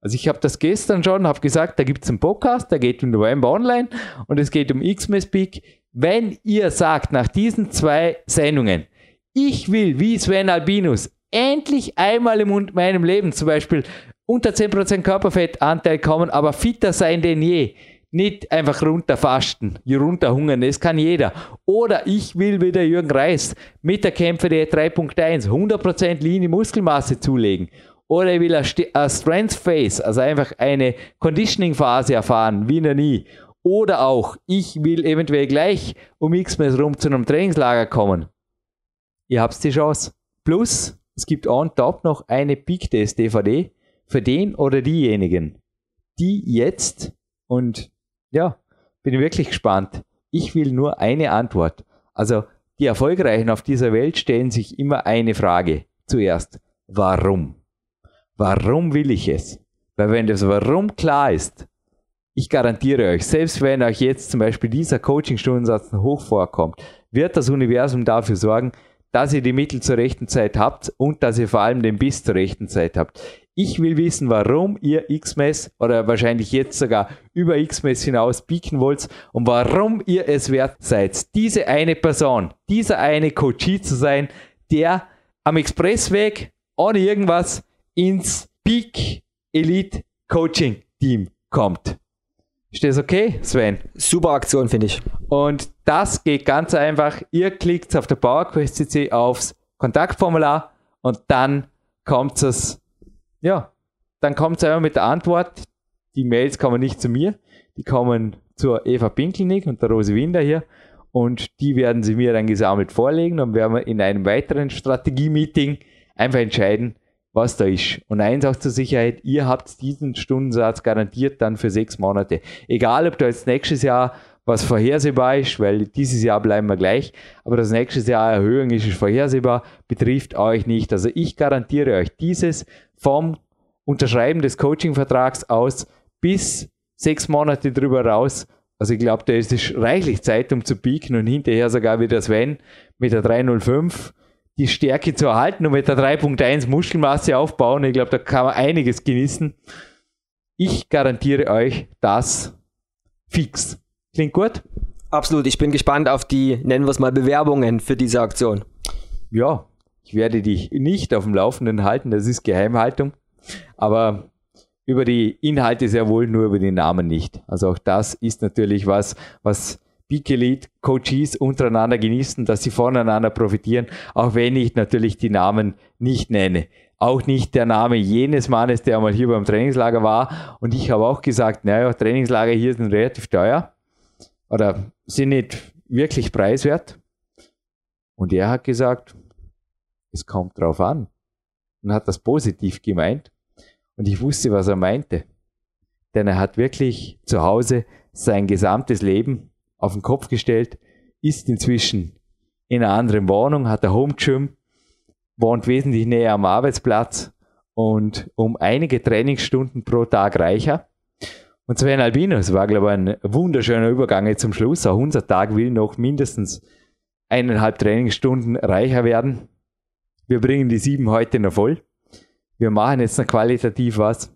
Also ich habe das gestern schon, habe gesagt, da gibt es einen Podcast, der geht um November online und es geht um Xmas Peak. Wenn ihr sagt, nach diesen zwei Sendungen, ich will wie Sven Albinus endlich einmal in meinem Leben zum Beispiel unter 10% Körperfettanteil kommen, aber fitter sein denn je. Nicht einfach runterfasten, runterhungern, das kann jeder. Oder ich will wieder Jürgen Reis mit der Kämpfe der 3.1 100% Linie Muskelmasse zulegen. Oder ich will eine, St- eine Strength Phase, also einfach eine Conditioning Phase erfahren, wie noch nie. Oder auch, ich will eventuell gleich um Xmas rum zu einem Trainingslager kommen. Ihr habt die Chance. Plus, es gibt on top noch eine Peak Test DVD für den oder diejenigen, die jetzt und ja, bin ich wirklich gespannt. Ich will nur eine Antwort. Also die Erfolgreichen auf dieser Welt stellen sich immer eine Frage. Zuerst, warum? warum will ich es? Weil wenn das Warum klar ist, ich garantiere euch, selbst wenn euch jetzt zum Beispiel dieser Coaching-Stundensatz hoch vorkommt, wird das Universum dafür sorgen, dass ihr die Mittel zur rechten Zeit habt und dass ihr vor allem den Biss zur rechten Zeit habt. Ich will wissen, warum ihr XMS oder wahrscheinlich jetzt sogar über XMS hinaus pieken wollt und warum ihr es wert seid, diese eine Person, dieser eine Coachie zu sein, der am Expressweg ohne irgendwas ins Peak Elite Coaching Team kommt. Ist das okay, Sven? Super Aktion, finde ich. Und das geht ganz einfach. Ihr klickt auf der PowerQuest CC aufs Kontaktformular und dann kommt es, ja, dann kommt es einfach mit der Antwort. Die Mails kommen nicht zu mir, die kommen zur Eva Pinkelnick und der Rose Winder hier und die werden sie mir dann gesammelt vorlegen und werden wir in einem weiteren Strategie-Meeting einfach entscheiden, was da ist. Und eins auch zur Sicherheit, ihr habt diesen Stundensatz garantiert dann für sechs Monate. Egal, ob da jetzt nächstes Jahr was vorhersehbar ist, weil dieses Jahr bleiben wir gleich, aber das nächste Jahr Erhöhung ist, ist vorhersehbar, betrifft euch nicht. Also ich garantiere euch dieses vom Unterschreiben des Coaching-Vertrags aus bis sechs Monate drüber raus. Also ich glaube, da ist es reichlich Zeit, um zu pieken und hinterher sogar wieder Sven mit der 305 die Stärke zu erhalten und mit der 3.1 Muskelmasse aufbauen. Ich glaube, da kann man einiges genießen. Ich garantiere euch das fix. Klingt gut? Absolut. Ich bin gespannt auf die, nennen wir es mal, Bewerbungen für diese Aktion. Ja, ich werde dich nicht auf dem Laufenden halten. Das ist Geheimhaltung. Aber über die Inhalte sehr wohl, nur über die Namen nicht. Also auch das ist natürlich was, was Big Elite Coaches untereinander genießen, dass sie voneinander profitieren, auch wenn ich natürlich die Namen nicht nenne. Auch nicht der Name jenes Mannes, der mal hier beim Trainingslager war. Und ich habe auch gesagt, naja, Trainingslager hier sind relativ teuer oder sind nicht wirklich preiswert. Und er hat gesagt, es kommt drauf an. Und hat das positiv gemeint. Und ich wusste, was er meinte. Denn er hat wirklich zu Hause sein gesamtes Leben auf den Kopf gestellt, ist inzwischen in einer anderen Wohnung, hat ein Home Gym, wohnt wesentlich näher am Arbeitsplatz und um einige Trainingsstunden pro Tag reicher. Und Sven Albinos war, glaube ich, ein wunderschöner Übergang zum Schluss. Auch unser Tag will noch mindestens eineinhalb Trainingsstunden reicher werden. Wir bringen die sieben heute noch voll. Wir machen jetzt noch qualitativ was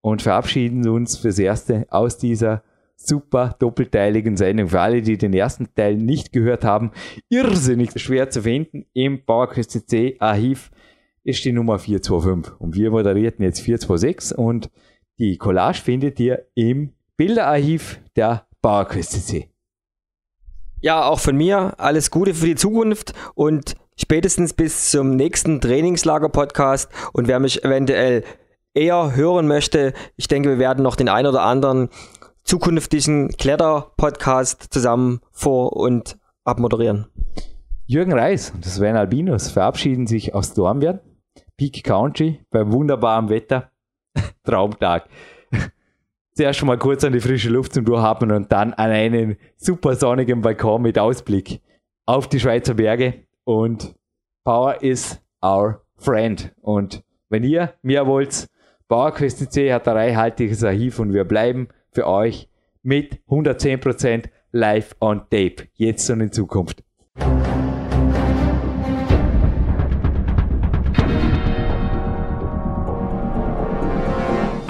und verabschieden uns fürs Erste aus dieser super doppelteiligen Sendung. Für alle, die den ersten Teil nicht gehört haben, irrsinnig schwer zu finden im PowerQuest CC Archiv ist die Nummer 425. Und wir moderierten jetzt 426 und die Collage findet ihr im Bilderarchiv der PowerQuest CC. Ja, auch von mir alles Gute für die Zukunft und spätestens bis zum nächsten Trainingslager-Podcast und wer mich eventuell eher hören möchte, ich denke, wir werden noch den ein oder anderen zukünftigen Kletter-Podcast zusammen vor- und abmoderieren. Jürgen Reis und Sven Albinos verabschieden sich aus Dornbirn, Peak Country, bei wunderbarem Wetter. Traumtag. Zuerst schon mal kurz an die frische Luft zum Durchatmen und dann an einen super sonnigen Balkon mit Ausblick auf die Schweizer Berge. Und Power is our friend. Und wenn ihr mehr wollt, PowerQuest C hat ein reichhaltiges Archiv und wir bleiben für euch mit 110% live on tape, jetzt und in Zukunft.